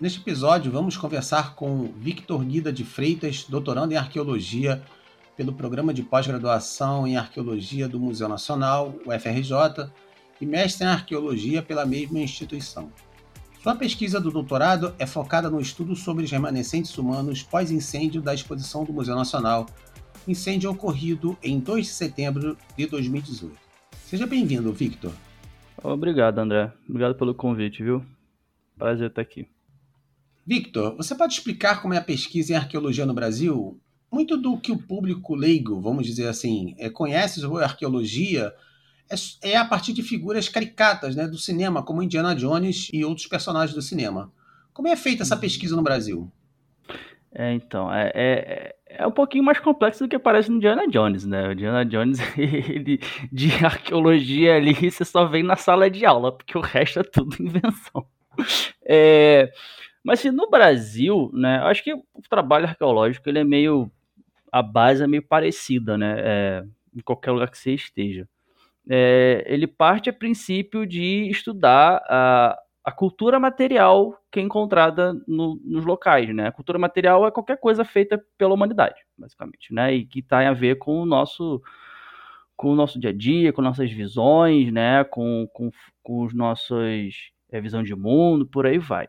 Neste episódio, vamos conversar com Victor Guida de Freitas, doutorando em arqueologia pelo Programa de Pós-Graduação em Arqueologia do Museu Nacional, o FRJ, e mestre em arqueologia pela mesma instituição. Sua pesquisa do doutorado é focada no estudo sobre os remanescentes humanos pós-incêndio da exposição do Museu Nacional, incêndio ocorrido em 2 de setembro de 2018. Seja bem-vindo, Victor. Obrigado, André. Obrigado pelo convite, viu? Prazer estar aqui. Victor, você pode explicar como é a pesquisa em arqueologia no Brasil? Muito do que o público leigo, vamos dizer assim, é, conhece sobre arqueologia é, é, a partir de figuras caricatas né, do cinema, como Indiana Jones e outros personagens do cinema. Como é feita essa pesquisa no Brasil? É, então, é, é, é um pouquinho mais complexo do que parece no Indiana Jones, né? O Indiana Jones, ele, de arqueologia ali, você só vem na sala de aula, porque o resto é tudo invenção. É, mas assim, no Brasil, né, acho que o trabalho arqueológico, ele é meio, a base é meio parecida, né? É, em qualquer lugar que você esteja é, ele parte a princípio de estudar a, a cultura material que é encontrada no, nos locais, né? A cultura material é qualquer coisa feita pela humanidade, basicamente, né? E que tem a ver com o nosso com o nosso dia a dia, com nossas visões, né? Com, com, com os nossos é, visão de mundo, por aí vai.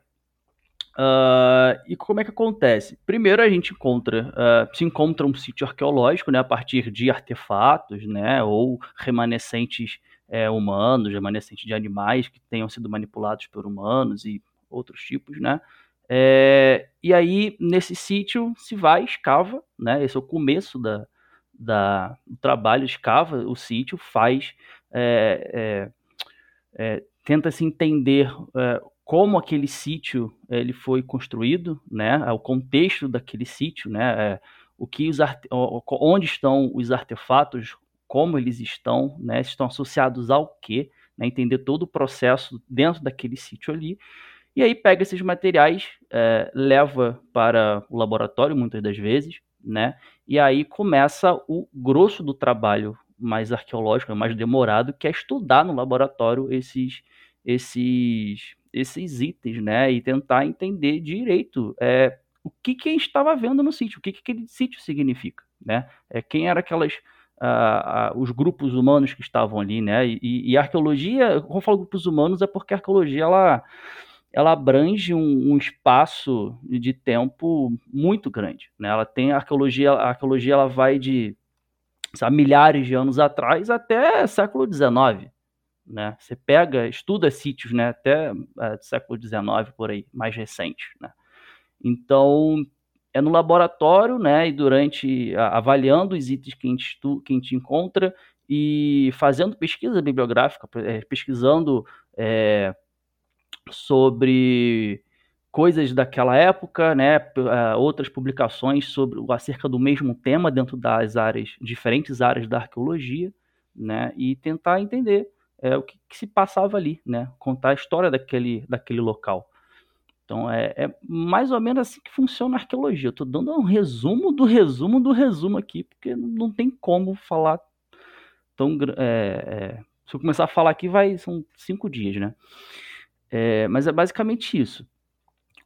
Uh, e como é que acontece? Primeiro a gente encontra, uh, se encontra um sítio arqueológico, né, a partir de artefatos, né, ou remanescentes é, humanos, remanescentes de animais que tenham sido manipulados por humanos e outros tipos, né. É, e aí nesse sítio se vai, escava, né, esse é o começo da, da do trabalho, escava o sítio, faz, é, é, é tenta se entender é, como aquele sítio eh, ele foi construído, né, o contexto daquele sítio, né, é, o que os onde estão os artefatos, como eles estão, né, estão associados ao quê, né, entender todo o processo dentro daquele sítio ali, e aí pega esses materiais, é, leva para o laboratório muitas das vezes, né, e aí começa o grosso do trabalho mais arqueológico, mais demorado, que é estudar no laboratório esses esses esses itens, né? E tentar entender direito é, o que, que a gente estava vendo no sítio, o que, que aquele sítio significa, né? É, quem eram aquelas Uh, uh, os grupos humanos que estavam ali, né? E, e, arqueologia, quando eu falo grupos humanos, é porque a arqueologia ela, ela abrange um, um, espaço de tempo muito grande, né? Ela tem arqueologia, a arqueologia ela vai de sabe, milhares de anos atrás até século XIX, né? Você pega, estuda sítios, né, até é, século XIX por aí, mais recentes, né? Então, é no laboratório, né, e durante avaliando os itens que a gente, estu, que a gente encontra e fazendo pesquisa bibliográfica, é, pesquisando é, sobre coisas daquela época, né, é, outras publicações sobre acerca do mesmo tema dentro das áreas diferentes áreas da arqueologia, né, e tentar entender é, o que, que, se passava ali, né? Contar a história daquele, daquele local. Então é, é, mais ou menos assim que funciona a arqueologia. Eu estou dando um resumo do resumo do resumo aqui, porque não tem como falar tão. É, é, se eu começar a falar aqui, vai são cinco dias, né? É, mas é basicamente isso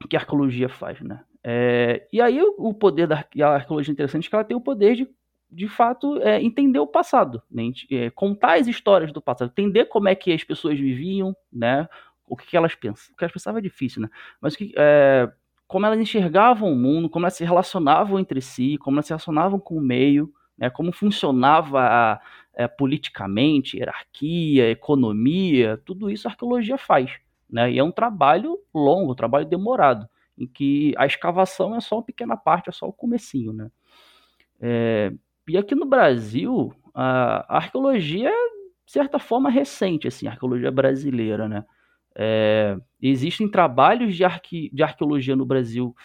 que a arqueologia faz, né? É, e aí o poder da arqueologia interessante é que ela tem o poder de de fato, é, entender o passado, né? é, contar as histórias do passado, entender como é que as pessoas viviam, né? O que, que elas pensam. O que elas pensavam é difícil, né? Mas que, é, como elas enxergavam o mundo, como elas se relacionavam entre si, como elas se relacionavam com o meio, né? Como funcionava é, politicamente, hierarquia, economia, tudo isso a arqueologia faz, né? E é um trabalho longo, um trabalho demorado, em que a escavação é só uma pequena parte, é só o comecinho, né? É, e aqui no Brasil, a, arqueologia é, de certa forma, recente, assim, a arqueologia brasileira, né? É, existem trabalhos de, arque, de arqueologia no Brasil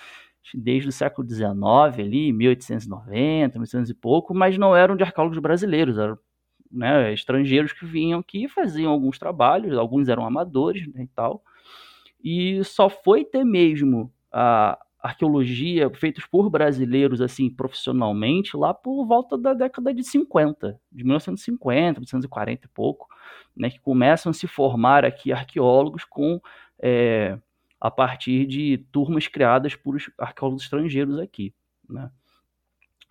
desde o século XIX, ali, 1890, 1800 e pouco, mas não eram de arqueólogos brasileiros, eram né, estrangeiros que vinham aqui faziam alguns trabalhos, alguns eram amadores né, e tal, e só foi ter mesmo a, arqueologia feitos por brasileiros assim profissionalmente lá por volta da década de 50, de 1950, 1940 e pouco, né, que começam a se formar aqui arqueólogos com é, a partir de turmas criadas por arqueólogos estrangeiros aqui, né?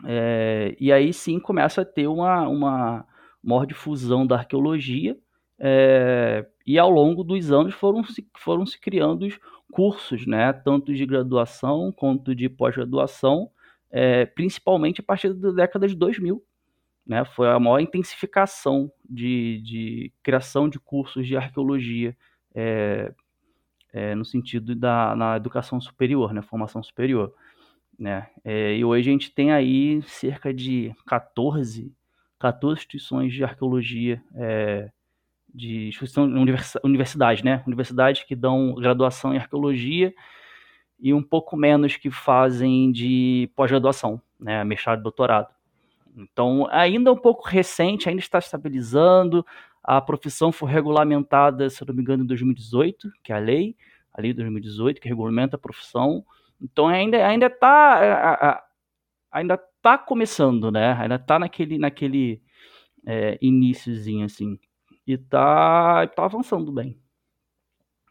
É, e aí sim começa a ter uma, uma maior difusão da arqueologia, é, e ao longo dos anos foram se, foram se criando cursos, né, tanto de graduação quanto de pós-graduação, é, principalmente a partir da década de 2000. Né, foi a maior intensificação de, de criação de cursos de arqueologia é, é, no sentido da na educação superior, né, formação superior. Né? É, e hoje a gente tem aí cerca de 14, 14 instituições de arqueologia, é, de instituição, universidade, né? Universidades que dão graduação em arqueologia e um pouco menos que fazem de pós-graduação, né? Mestrado e doutorado. Então, ainda um pouco recente, ainda está estabilizando. A profissão foi regulamentada, se não me engano, em 2018, que é a lei, a lei de 2018, que regulamenta a profissão. Então ainda ainda está ainda tá começando, né? Ainda está naquele naquele é, iníciozinho assim e tá tá avançando bem.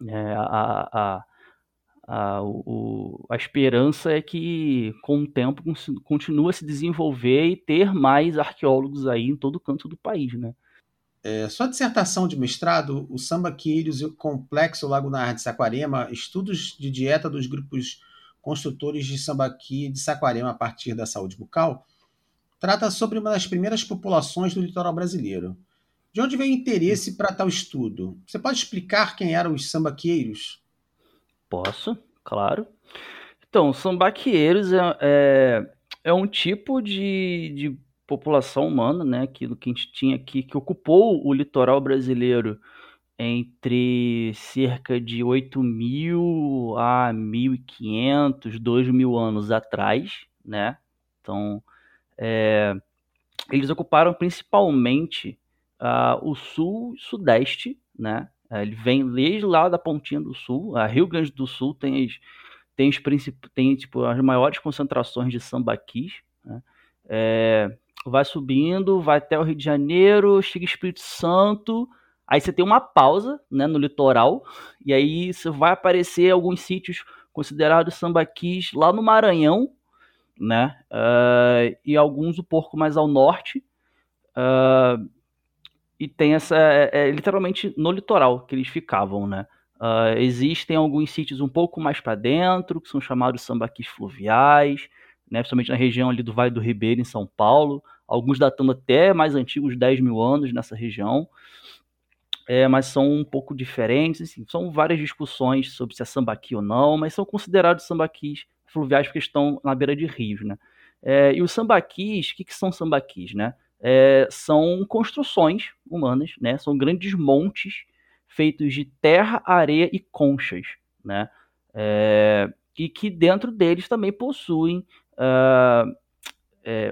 É, a, a, a, o, a esperança é que com o tempo continue a se desenvolver e ter mais arqueólogos aí em todo canto do país, né? É, sua dissertação de mestrado, o Samba Quírios e o Complexo Lagunar de Saquarema, estudos de dieta dos grupos construtores de sambaqui de Saquarema a partir da saúde bucal, trata sobre uma das primeiras populações do litoral brasileiro. De onde veio o interesse para tal estudo? Você pode explicar quem eram os sambaqueiros? Posso, claro. Então, sambaqueiros é, é, é um tipo de, de população humana, né, aquilo que a gente tinha aqui, que ocupou o litoral brasileiro entre cerca de 8.000 a 1.500, 2.000 anos atrás, né? Então, é, eles ocuparam principalmente uh, o sul e sudeste, né? É, ele vem desde lá da pontinha do sul, a Rio Grande do Sul tem as, tem, os tem tipo, as maiores concentrações de sambaquis, né? É, vai subindo, vai até o Rio de Janeiro, chega Espírito Santo, Aí você tem uma pausa né, no litoral, e aí você vai aparecer alguns sítios considerados sambaquis lá no Maranhão, né? Uh, e alguns um pouco mais ao norte. Uh, e tem essa. É, é, literalmente no litoral que eles ficavam, né? Uh, existem alguns sítios um pouco mais para dentro, que são chamados sambaquis fluviais, né? principalmente na região ali do Vale do Ribeiro, em São Paulo. Alguns datando até mais antigos, 10 mil anos nessa região é, mas são um pouco diferentes. Assim, são várias discussões sobre se é sambaqui ou não, mas são considerados sambaquis fluviais porque estão na beira de rios, né? É, e os sambaquis, o que, que são sambaquis, né? É, são construções humanas, né? São grandes montes feitos de terra, areia e conchas, né? É, e que dentro deles também possuem uh,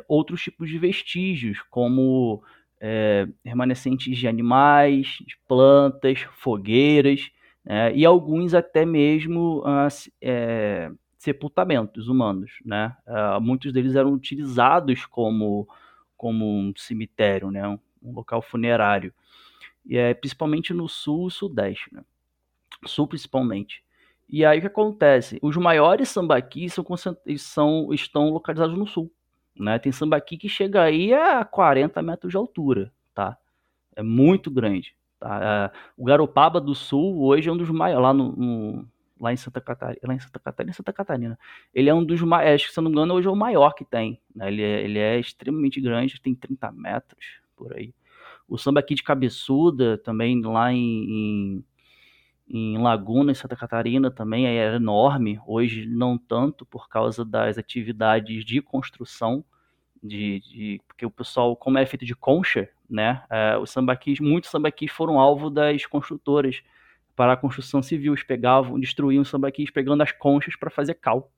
outros tipos de vestígios, como é, remanescentes de animais, de plantas, fogueiras, né, e alguns até mesmo ah, é, sepultamentos humanos. Né? Ah, muitos deles eram utilizados como, como um cemitério, né? um, um local funerário, e é, principalmente no sul e sudeste. Né? Sul principalmente. E aí o que acontece? Os maiores sambaquis são, são, estão localizados no sul. Né? Tem sambaqui que chega aí a 40 metros de altura, tá? É muito grande. Tá? É, o Garopaba do Sul hoje é um dos maiores, lá, no, no, lá em Santa Catarina, lá em Santa Catarina, Santa Catarina. Ele é um dos maiores, acho que se não me engano, hoje é o maior que tem. Né? Ele, é, ele é extremamente grande, tem 30 metros por aí. O sambaqui de Cabeçuda, também lá em, em em Laguna, em Santa Catarina, também era enorme. Hoje não tanto por causa das atividades de construção, de, de porque o pessoal, como é feito de concha, né, é, os sambaquis, muitos sambaquis foram alvo das construtoras para a construção civil. Eles pegavam, destruíam sambaquis pegando as conchas para fazer cal.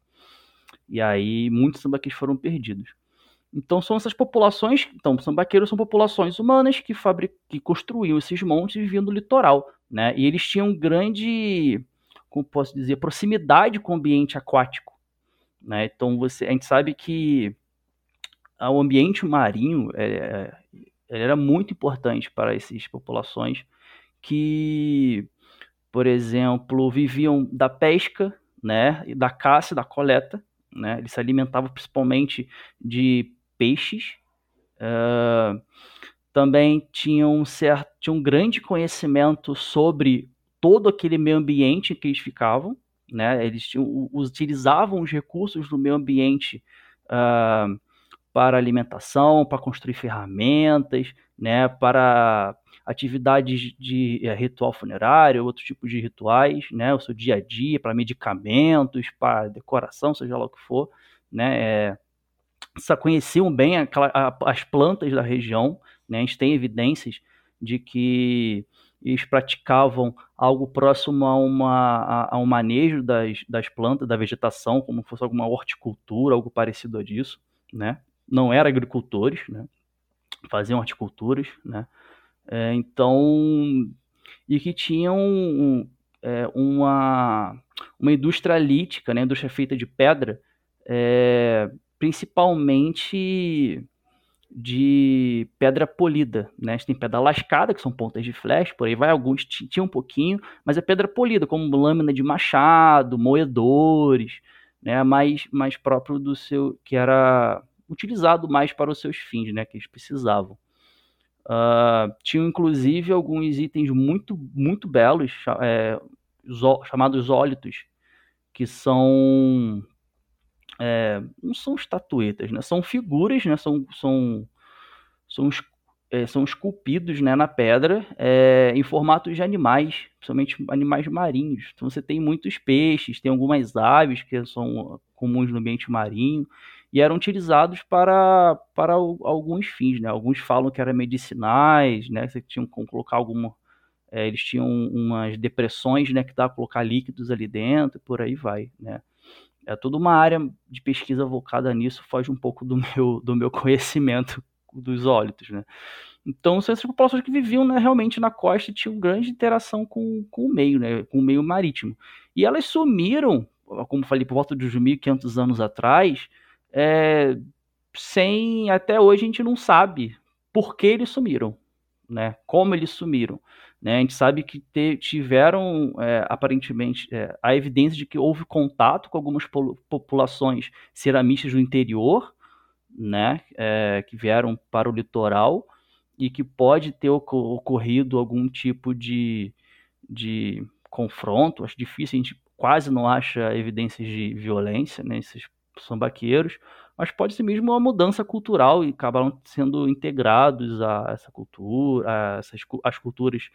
E aí muitos sambaquis foram perdidos. Então são essas populações, então sambaqueiros são populações humanas que, fabric, que construíam esses montes e viviam no litoral, né? E eles tinham grande, como posso dizer, proximidade com o ambiente aquático, né? Então você, a gente sabe que o ambiente marinho é, era muito importante para essas populações que por exemplo, viviam da pesca, né, da caça da coleta, né, eles se alimentavam principalmente de peixes, uh, também tinham um, certo, tinham um grande conhecimento sobre todo aquele meio ambiente em que eles ficavam, né, eles tinham, utilizavam os recursos do meio ambiente uh, para alimentação, para construir ferramentas, né, para atividades de é, ritual funerário, outro tipo de rituais, né, o seu dia a dia, para medicamentos, para decoração, seja lá o que for, né, é, conheciam bem aquela, a, as plantas da região, né, a gente tem evidências de que eles praticavam algo próximo a, uma, a, a um manejo das, das plantas, da vegetação, como fosse alguma horticultura, algo parecido a disso, né, não eram agricultores, né, faziam horticulturas, né, é, então, e que tinham um, é, uma, uma indústria lítica, né, indústria feita de pedra, é, principalmente de pedra polida, né? A gente tem pedra lascada, que são pontas de flecha, por aí vai, alguns tinham um pouquinho, mas é pedra polida, como lâmina de machado, moedores, né? Mais, mais próprio do seu, que era utilizado mais para os seus fins, né? Que eles precisavam. Uh, tinham inclusive alguns itens muito, muito belos, é, chamados ólitos, que são. É, não são estatuetas, né? são figuras, né? são, são, são, é, são esculpidos né? na pedra é, em formatos de animais, principalmente animais marinhos. Então você tem muitos peixes, tem algumas aves que são comuns no ambiente marinho e eram utilizados para, para alguns fins, né? Alguns falam que eram medicinais, né? Você tinha que colocar alguma... É, eles tinham umas depressões, né? Que dá para colocar líquidos ali dentro e por aí vai, né? É toda uma área de pesquisa voltada nisso, foge um pouco do meu, do meu conhecimento dos ólitos, né? Então, são essas populações que viviam né, realmente na costa e tinham grande interação com, com o meio, né, com o meio marítimo. E elas sumiram, como falei, por volta de 2.500 anos atrás, é, sem até hoje a gente não sabe por que eles sumiram, né? Como eles sumiram, né? A gente sabe que te, tiveram é, aparentemente é, a evidência de que houve contato com algumas populações ceramistas do interior, né? É, que vieram para o litoral e que pode ter ocorrido algum tipo de, de confronto. Acho difícil, a gente quase não acha evidências de violência nesses sambaqueiros, mas pode ser mesmo uma mudança cultural e acabaram sendo integrados a essa cultura, a essas, as culturas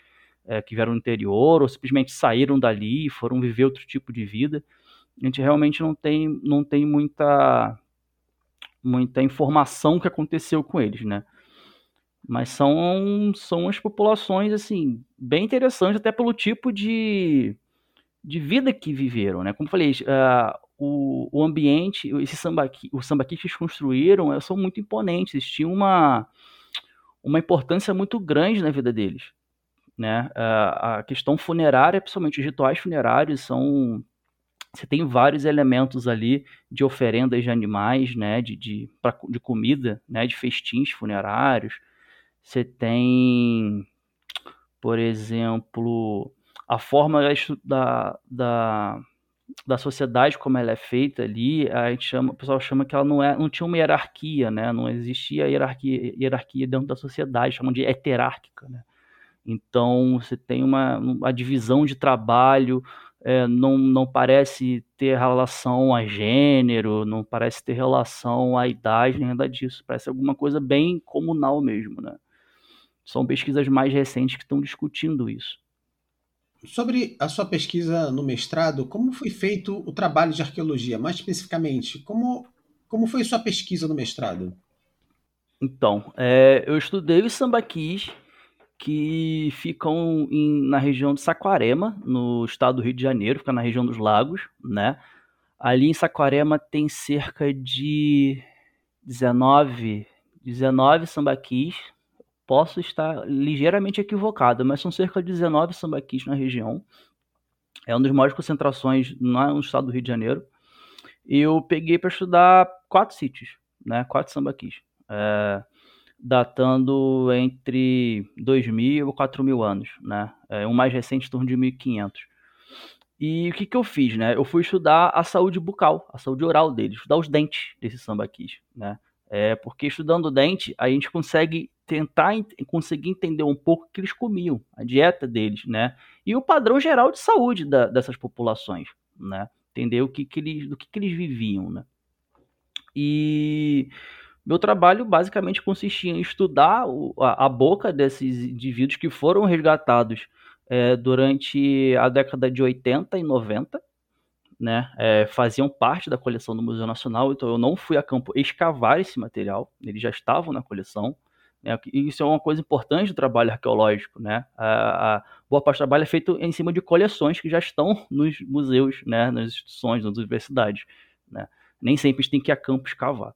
é, que vieram do interior, ou simplesmente saíram dali e foram viver outro tipo de vida. A gente realmente não tem, não tem muita, muita informação que aconteceu com eles, né? Mas são, são as populações, assim, bem interessantes, até pelo tipo de, de vida que viveram, né? Como falei, uh, o, o ambiente, esse sambaqui, os sambaquis que eles construíram eh, são muito imponentes, eles tinham uma, uma importância muito grande na vida deles. Né? A, a questão funerária, principalmente os rituais funerários, são. Você tem vários elementos ali de oferendas de animais, né? de, de, pra, de comida, né? de festins funerários. Você tem, por exemplo, a forma da, da da sociedade como ela é feita ali, a gente chama, o pessoal chama que ela não é, não tinha uma hierarquia, né? Não existia hierarquia, hierarquia dentro da sociedade, chamam de heterárquica, né? Então você tem uma, uma divisão de trabalho, é, não, não parece ter relação a gênero, não parece ter relação à idade, nem nada disso. Parece alguma coisa bem comunal mesmo, né? São pesquisas mais recentes que estão discutindo isso. Sobre a sua pesquisa no mestrado, como foi feito o trabalho de arqueologia? Mais especificamente, como, como foi sua pesquisa no mestrado? Então, é, eu estudei os sambaquis que ficam em, na região de Saquarema, no estado do Rio de Janeiro, fica na região dos lagos, né? Ali em Saquarema tem cerca de 19, 19 sambaquis, Posso estar ligeiramente equivocado, mas são cerca de 19 sambaquis na região. É uma das maiores concentrações no estado do Rio de Janeiro. E eu peguei para estudar quatro sítios, né? quatro sambaquis, é, datando entre 2.000 e 4.000 anos. Né? É, um mais recente, em torno de 1.500. E o que, que eu fiz, né? Eu fui estudar a saúde bucal, a saúde oral dele, estudar os dentes desse sambaquis, né? É, porque estudando o dente, a gente consegue tentar conseguir entender um pouco o que eles comiam, a dieta deles, né? E o padrão geral de saúde da, dessas populações, né? Entender o que, que eles, do que, que eles viviam, né? E meu trabalho basicamente consistia em estudar a, a boca desses indivíduos que foram resgatados é, durante a década de 80 e 90, né, é, faziam parte da coleção do Museu Nacional, então eu não fui a campo escavar esse material, eles já estavam na coleção. Né, isso é uma coisa importante do trabalho arqueológico. Né, a, a boa parte do trabalho é feito em cima de coleções que já estão nos museus, né, nas instituições, nas universidades. Né. Nem sempre a gente tem que ir a campo escavar.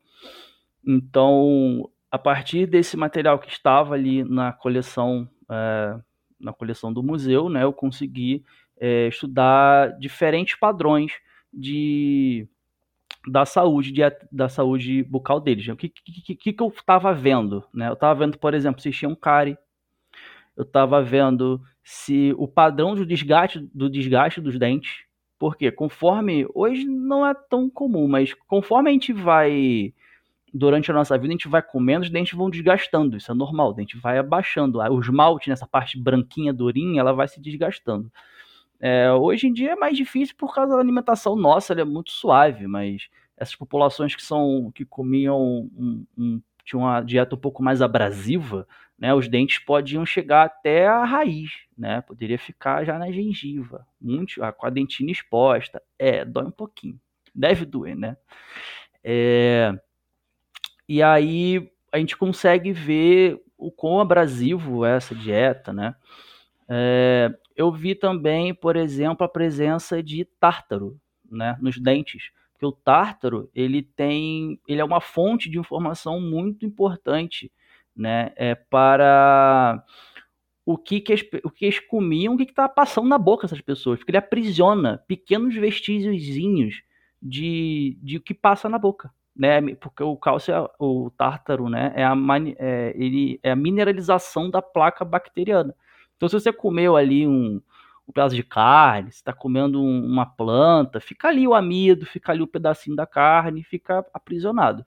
Então, a partir desse material que estava ali na coleção é, na coleção do museu, né, eu consegui é, estudar diferentes padrões de da saúde de, da saúde bucal deles. O que, que, que, que eu estava vendo? Né? Eu estava vendo, por exemplo, se tinha um cárie. Eu estava vendo se o padrão do desgaste, do desgaste dos dentes. Porque conforme. Hoje não é tão comum, mas conforme a gente vai durante a nossa vida a gente vai comendo, os dentes vão desgastando, isso é normal, o dente vai abaixando, o esmalte nessa parte branquinha, durinha, ela vai se desgastando. É, hoje em dia é mais difícil por causa da alimentação nossa, ela é muito suave, mas essas populações que são que comiam um, um, tinham uma dieta um pouco mais abrasiva, né, os dentes podiam chegar até a raiz, né, poderia ficar já na gengiva, muito, com a dentina exposta, é, dói um pouquinho, deve doer, né, é, e aí a gente consegue ver o quão abrasivo é essa dieta, né? É, eu vi também, por exemplo, a presença de tártaro, né, nos dentes. Porque o tártaro, ele tem, ele é uma fonte de informação muito importante, né, é para o que, que, as, o que eles comiam, o que estava passando na boca dessas pessoas, porque ele aprisiona pequenos vestígiozinhos de, de o que passa na boca né? Porque o cálcio, é, o tártaro, né? É a, é, ele, é a mineralização da placa bacteriana. Então, se você comeu ali um, um pedaço de carne, você está comendo um, uma planta, fica ali o amido, fica ali o pedacinho da carne, fica aprisionado.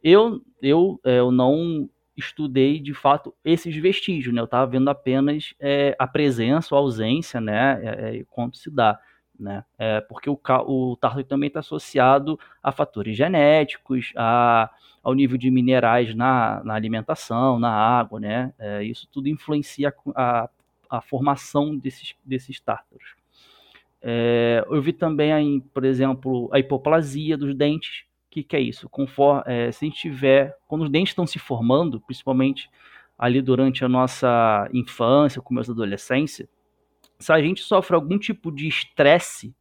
Eu, eu, é, eu não estudei de fato esses vestígios, né? Eu estava vendo apenas é, a presença ou ausência, né? É, é quanto se dá né? É, porque o, o tártaro também está associado a fatores genéticos, a, ao nível de minerais na, na alimentação, na água, né? É, isso tudo influencia a, a formação desses, desses tártaros. É, eu vi também, por exemplo, a hipoplasia dos dentes. O que, que é isso? Conforme, é, se a gente tiver, quando os dentes estão se formando, principalmente ali durante a nossa infância, começo da adolescência, se a gente sofre algum tipo de estresse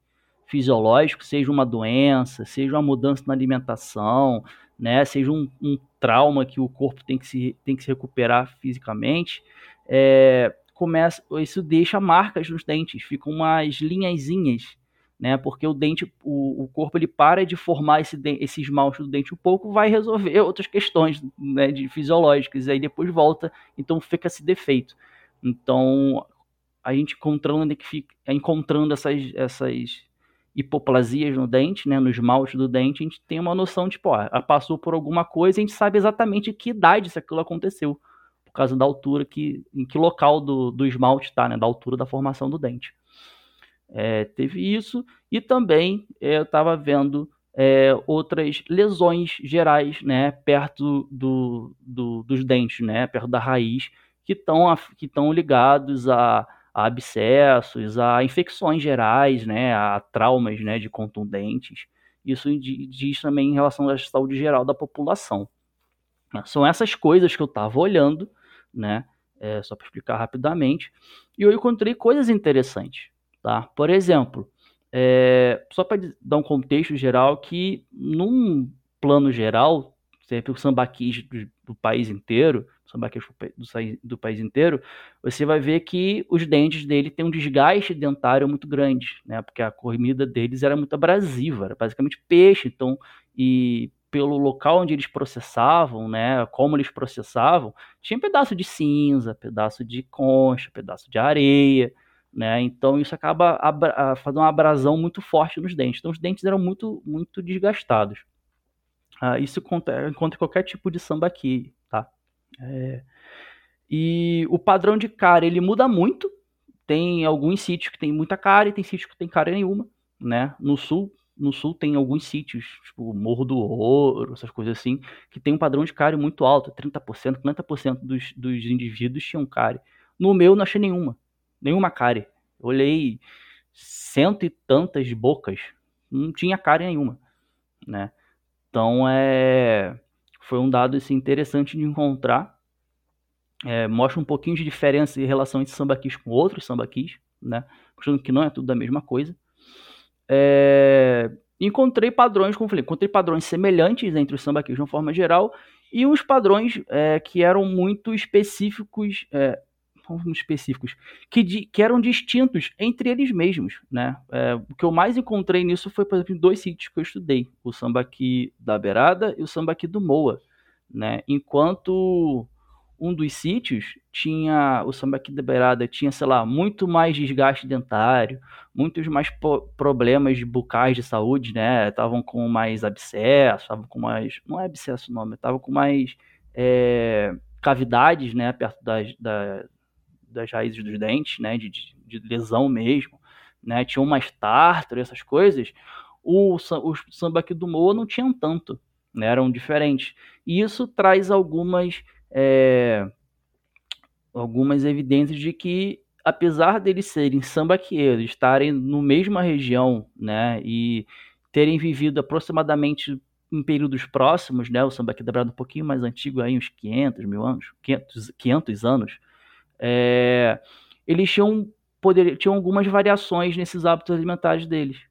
fisiológico, seja uma doença, seja uma mudança na alimentação, né, seja um, um trauma que o corpo tem que se, tem que se recuperar fisicamente, é, começa, isso deixa marcas nos dentes, ficam umas linhazinhas, né, porque o dente, o, o corpo ele para de formar esse, esse esmalte do dente um pouco, vai resolver outras questões né, de fisiológicas, e aí depois volta, então fica esse defeito. Então, a gente encontrando, que fica, encontrando essas, essas hipoplasias no dente, né, no esmalte do dente, a gente tem uma noção de, tipo, ó, passou por alguma coisa, a gente sabe exatamente que idade se aquilo aconteceu, causa da altura que, em que local do, do esmalte está, né, da altura da formação do dente. É, teve isso, e também é, eu estava vendo é, outras lesões gerais, né, perto do, do, dos dentes, né, perto da raiz, que estão que ligados a a abscessos, a infecções gerais, né, a traumas né, de contundentes. Isso diz também em relação à saúde geral da população. São essas coisas que eu estava olhando, né, é, só para explicar rapidamente, e eu encontrei coisas interessantes. Tá? Por exemplo, é, só para dar um contexto geral, que num plano geral, sempre o sambaquis do, do país inteiro, sambaquês do, do país inteiro, você vai ver que os dentes dele têm um desgaste dentário muito grande, né? Porque a comida deles era muito abrasiva, era basicamente peixe, então e pelo local onde eles processavam, né, como eles processavam, tinha pedaço de cinza, pedaço de concha, pedaço de areia, né? Então isso acaba fazendo uma abrasão muito forte nos dentes. Então os dentes eram muito, muito desgastados. Ah, isso encontra, encontra qualquer tipo de samba aqui, tá? É... E o padrão de cara ele muda muito. Tem alguns sítios que tem muita cara e tem sítios que tem cara nenhuma, né? No sul, no sul tem alguns sítios, tipo Morro do Ouro, essas coisas assim, que tem um padrão de cárie muito alto, 30%, 50% dos, dos indivíduos tinham cárie. No meu não achei nenhuma, nenhuma cárie. Olhei cento e tantas bocas, não tinha cárie nenhuma, né? Então é foi um dado assim, interessante de encontrar. É, mostra um pouquinho de diferença em relação entre sambaquis com outros sambaquis, né? Mostrando que não é tudo da mesma coisa. É, encontrei padrões, como falei, encontrei padrões semelhantes entre os sambaquis de uma forma geral e uns padrões é, que eram muito específicos, é, específicos, que, que eram distintos entre eles mesmos, né? É, o que eu mais encontrei nisso foi, por exemplo, dois sítios que eu estudei, o sambaqui da Beirada e o sambaqui do Moa, né? Enquanto um dos sítios tinha o sambaqui da beirada tinha, sei lá, muito mais desgaste dentário, muitos mais problemas bucais de saúde, né? Estavam com mais abscesso, estavam com mais, não é abscesso o nome, estavam com mais é, cavidades, né, perto das, da, das raízes dos dentes, né, de, de, lesão mesmo, né? Tinham mais tártaro, essas coisas. O, o do Moa não tinham tanto, né? Eram diferentes. E isso traz algumas é, algumas evidências de que, apesar deles serem sambaqueiros, estarem no mesma região, né, e terem vivido aproximadamente em períodos próximos, né, o sambaqui da Brada um pouquinho mais antigo, aí uns 500 mil anos, 500, 500 anos, é, eles tinham, poder, tinham algumas variações nesses hábitos alimentares deles,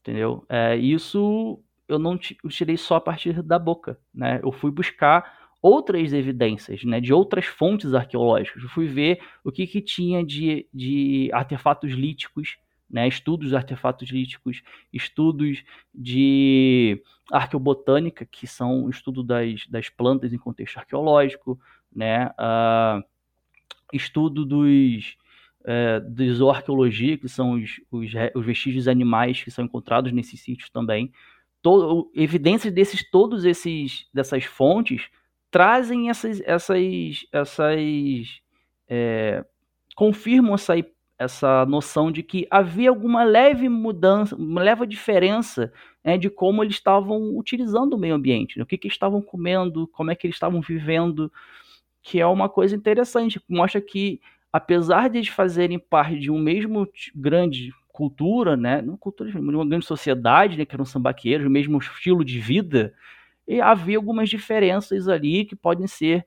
entendeu? É, isso eu não tirei só a partir da boca, né? Eu fui buscar outras evidências, né, de outras fontes arqueológicas. Eu fui ver o que, que tinha de, de artefatos líticos, né, estudos de artefatos líticos, estudos de arqueobotânica, que são o estudo das, das plantas em contexto arqueológico, né, uh, estudo dos, uh, de zooarqueologia, que são os, os, os vestígios animais que são encontrados nesses sítios também. Todo, evidências desses todos esses dessas fontes trazem essas, essas, essas é, confirmam essa, essa noção de que havia alguma leve mudança, uma leve diferença né, de como eles estavam utilizando o meio ambiente, né, o que, que estavam comendo, como é que eles estavam vivendo, que é uma coisa interessante, mostra que apesar de eles fazerem parte de um mesmo grande cultura, né, não cultura, uma grande sociedade, né, que eram sambaqueiros, o mesmo estilo de vida, e havia algumas diferenças ali que podem ser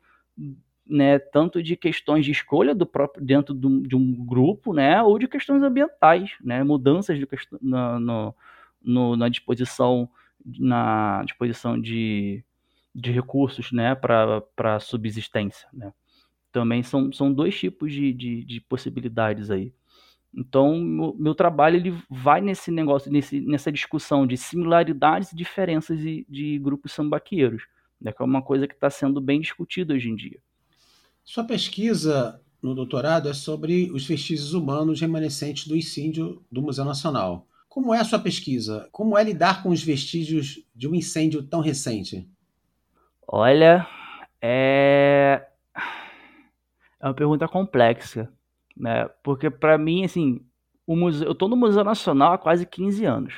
né, tanto de questões de escolha do próprio dentro de um grupo, né, ou de questões ambientais, né, mudanças de, na, no, no, na disposição na disposição de, de recursos, né, para subsistência, né. Também são, são dois tipos de, de, de possibilidades aí. Então, meu, meu, trabalho ele vai nesse negócio, nesse, nessa discussão de similaridades e diferenças de, de grupos sambaqueiros, né, que é uma coisa que está sendo bem discutida hoje em dia. Sua pesquisa no doutorado é sobre os vestígios humanos remanescentes do incêndio do Museu Nacional. Como é a sua pesquisa? Como é lidar com os vestígios de um incêndio tão recente? Olha, é, é uma pergunta complexa né? Porque para mim, assim, o museu, eu tô no Museu Nacional há quase 15 anos.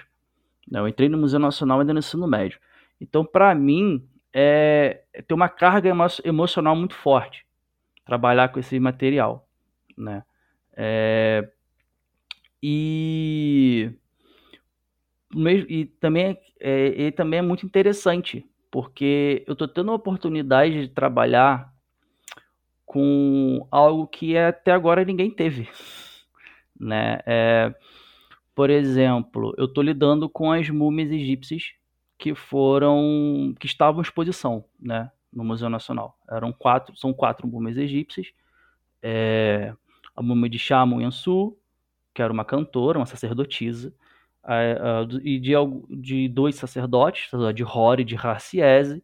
Né? Eu entrei no Museu Nacional ainda no ensino médio. Então, para mim, é, é tem uma carga emo emocional muito forte trabalhar com esse material, né? É, e, e também é, e também é muito interessante porque eu estou tendo a oportunidade de trabalhar com algo que até agora ninguém teve, né? É, por exemplo, eu estou lidando com as múmias egípcias que foram que estavam em exposição, né, no Museu Nacional. Eram quatro, são quatro múmias egípcias. É, a múmia de Shamu Yansu, que era uma cantora, uma sacerdotisa, e de, de dois sacerdotes, de Hori e de Raciese,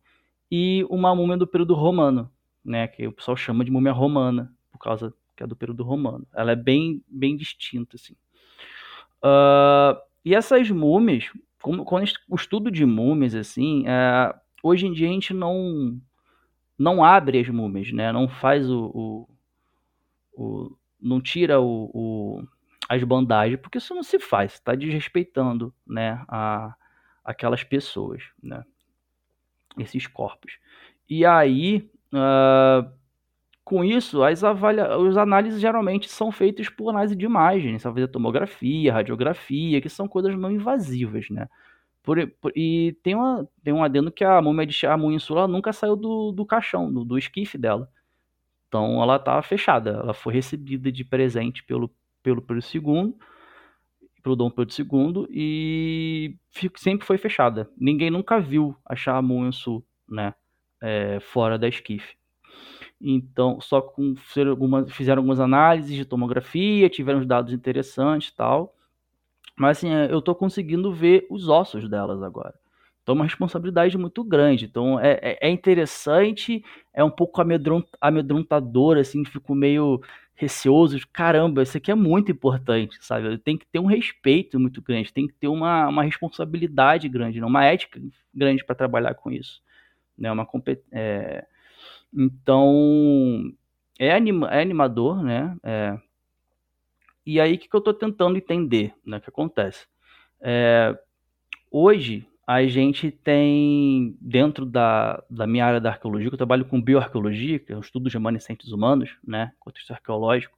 e uma múmia do período romano, né, que o pessoal chama de múmia romana, por causa que é do período romano. Ela é bem, bem distinta, assim. Uh, e essas múmias, como, quando o estudo de múmias, assim, é, hoje em dia a gente não não abre as múmias, né? Não faz o, o, o não tira o, o, as bandagens, porque isso não se faz, está desrespeitando, né, a, aquelas pessoas, né? Esses corpos. E aí, uh, com isso, as, avalia... as análises geralmente são feitas por análise de vai fazer tomografia, radiografia, que são coisas não invasivas, né? Por, por, e tem, uma, tem um adendo que a múmia de Shamu nunca saiu do, do caixão, do, do esquife dela. Então ela estava fechada. Ela foi recebida de presente pelo, pelo Pedro II, pelo Dom Pedro II, e sempre foi fechada. Ninguém nunca viu a Shamu né? É, fora da esquife. Então, só com fizeram algumas, fizeram algumas análises de tomografia, tiveram dados interessantes tal. Mas assim, é, eu estou conseguindo ver os ossos delas agora. Então é uma responsabilidade muito grande. Então é, é, é interessante, é um pouco amedrontador, assim, fico meio receoso. Caramba, isso aqui é muito importante, sabe? Tem que ter um respeito muito grande, tem que ter uma, uma responsabilidade grande, uma ética grande para trabalhar com isso. Né? Uma é... Então, é, anima é animador, né? É... E aí, o que, que eu estou tentando entender, né? O que acontece? É... Hoje, a gente tem, dentro da, da minha área da arqueologia, que eu trabalho com bioarqueologia, que é o estudo de remanescentes humanos, né, contexto arqueológico,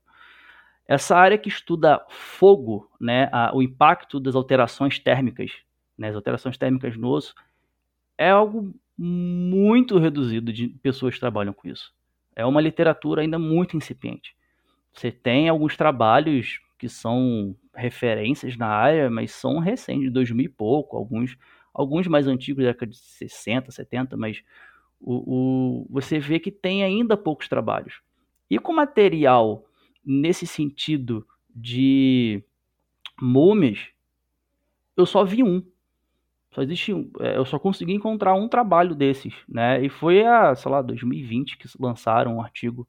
essa área que estuda fogo, né, a, o impacto das alterações térmicas, né, as alterações térmicas no osso, é algo muito reduzido de pessoas que trabalham com isso. É uma literatura ainda muito incipiente. Você tem alguns trabalhos que são referências na área, mas são recentes, de 2000 e pouco, alguns alguns mais antigos, da década de 60, 70, mas o, o, você vê que tem ainda poucos trabalhos. E com material nesse sentido de múmias, eu só vi um. Só existe um. É, eu só consegui encontrar um trabalho desses, né? E foi a, sei lá, 2020 que lançaram um artigo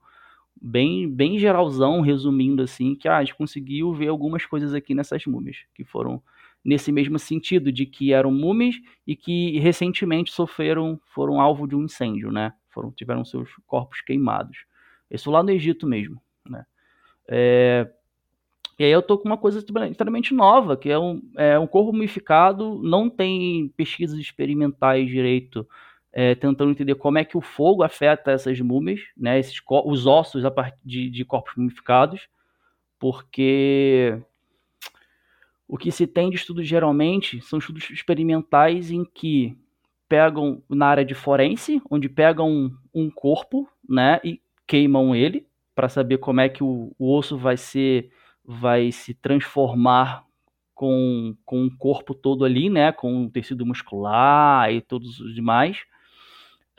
bem, bem geralzão, resumindo assim, que ah, a gente conseguiu ver algumas coisas aqui nessas múmias, que foram nesse mesmo sentido, de que eram múmias e que recentemente sofreram, foram alvo de um incêndio, né? Foram, tiveram seus corpos queimados. Isso lá no Egito mesmo, né? É, e aí eu tô com uma coisa extremamente nova, que é um, é um corpo mumificado, não tem pesquisas experimentais direito, é, tentando entender como é que o fogo afeta essas múmias, né, esses, os ossos a partir de, de corpos mumificados, porque o que se tem de estudos geralmente são estudos experimentais em que pegam na área de forense, onde pegam um corpo, né, e queimam ele para saber como é que o, o, osso vai ser vai se transformar com, com o corpo todo ali, né, com o tecido muscular e todos os demais.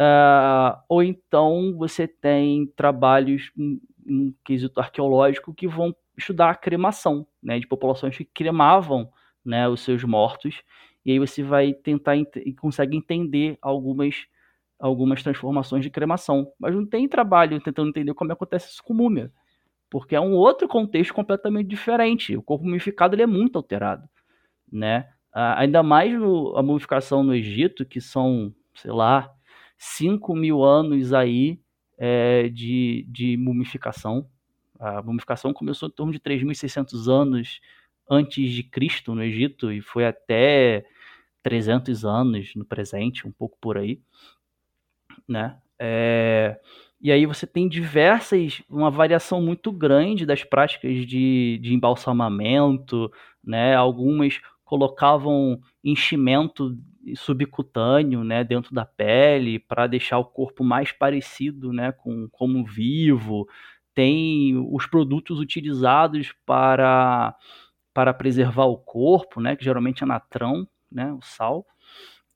Uh, ou então você tem trabalhos no quesito arqueológico que vão estudar a cremação, né, de populações que cremavam, né, os seus mortos, e aí você vai tentar e consegue entender algumas algumas transformações de cremação, mas não tem trabalho tentando entender como acontece isso com múmia, porque é um outro contexto completamente diferente. O corpo mumificado ele é muito alterado, né? Ainda mais no, a mumificação no Egito, que são, sei lá, 5 mil anos aí é, de, de mumificação, a mumificação começou em torno de 3.600 anos antes de Cristo no Egito e foi até 300 anos no presente, um pouco por aí, né? É, e aí você tem diversas, uma variação muito grande das práticas de, de embalsamamento, né? Algumas colocavam enchimento subcutâneo, né, dentro da pele para deixar o corpo mais parecido, né, com como vivo tem os produtos utilizados para, para preservar o corpo, né, que geralmente é natrão, né, o sal.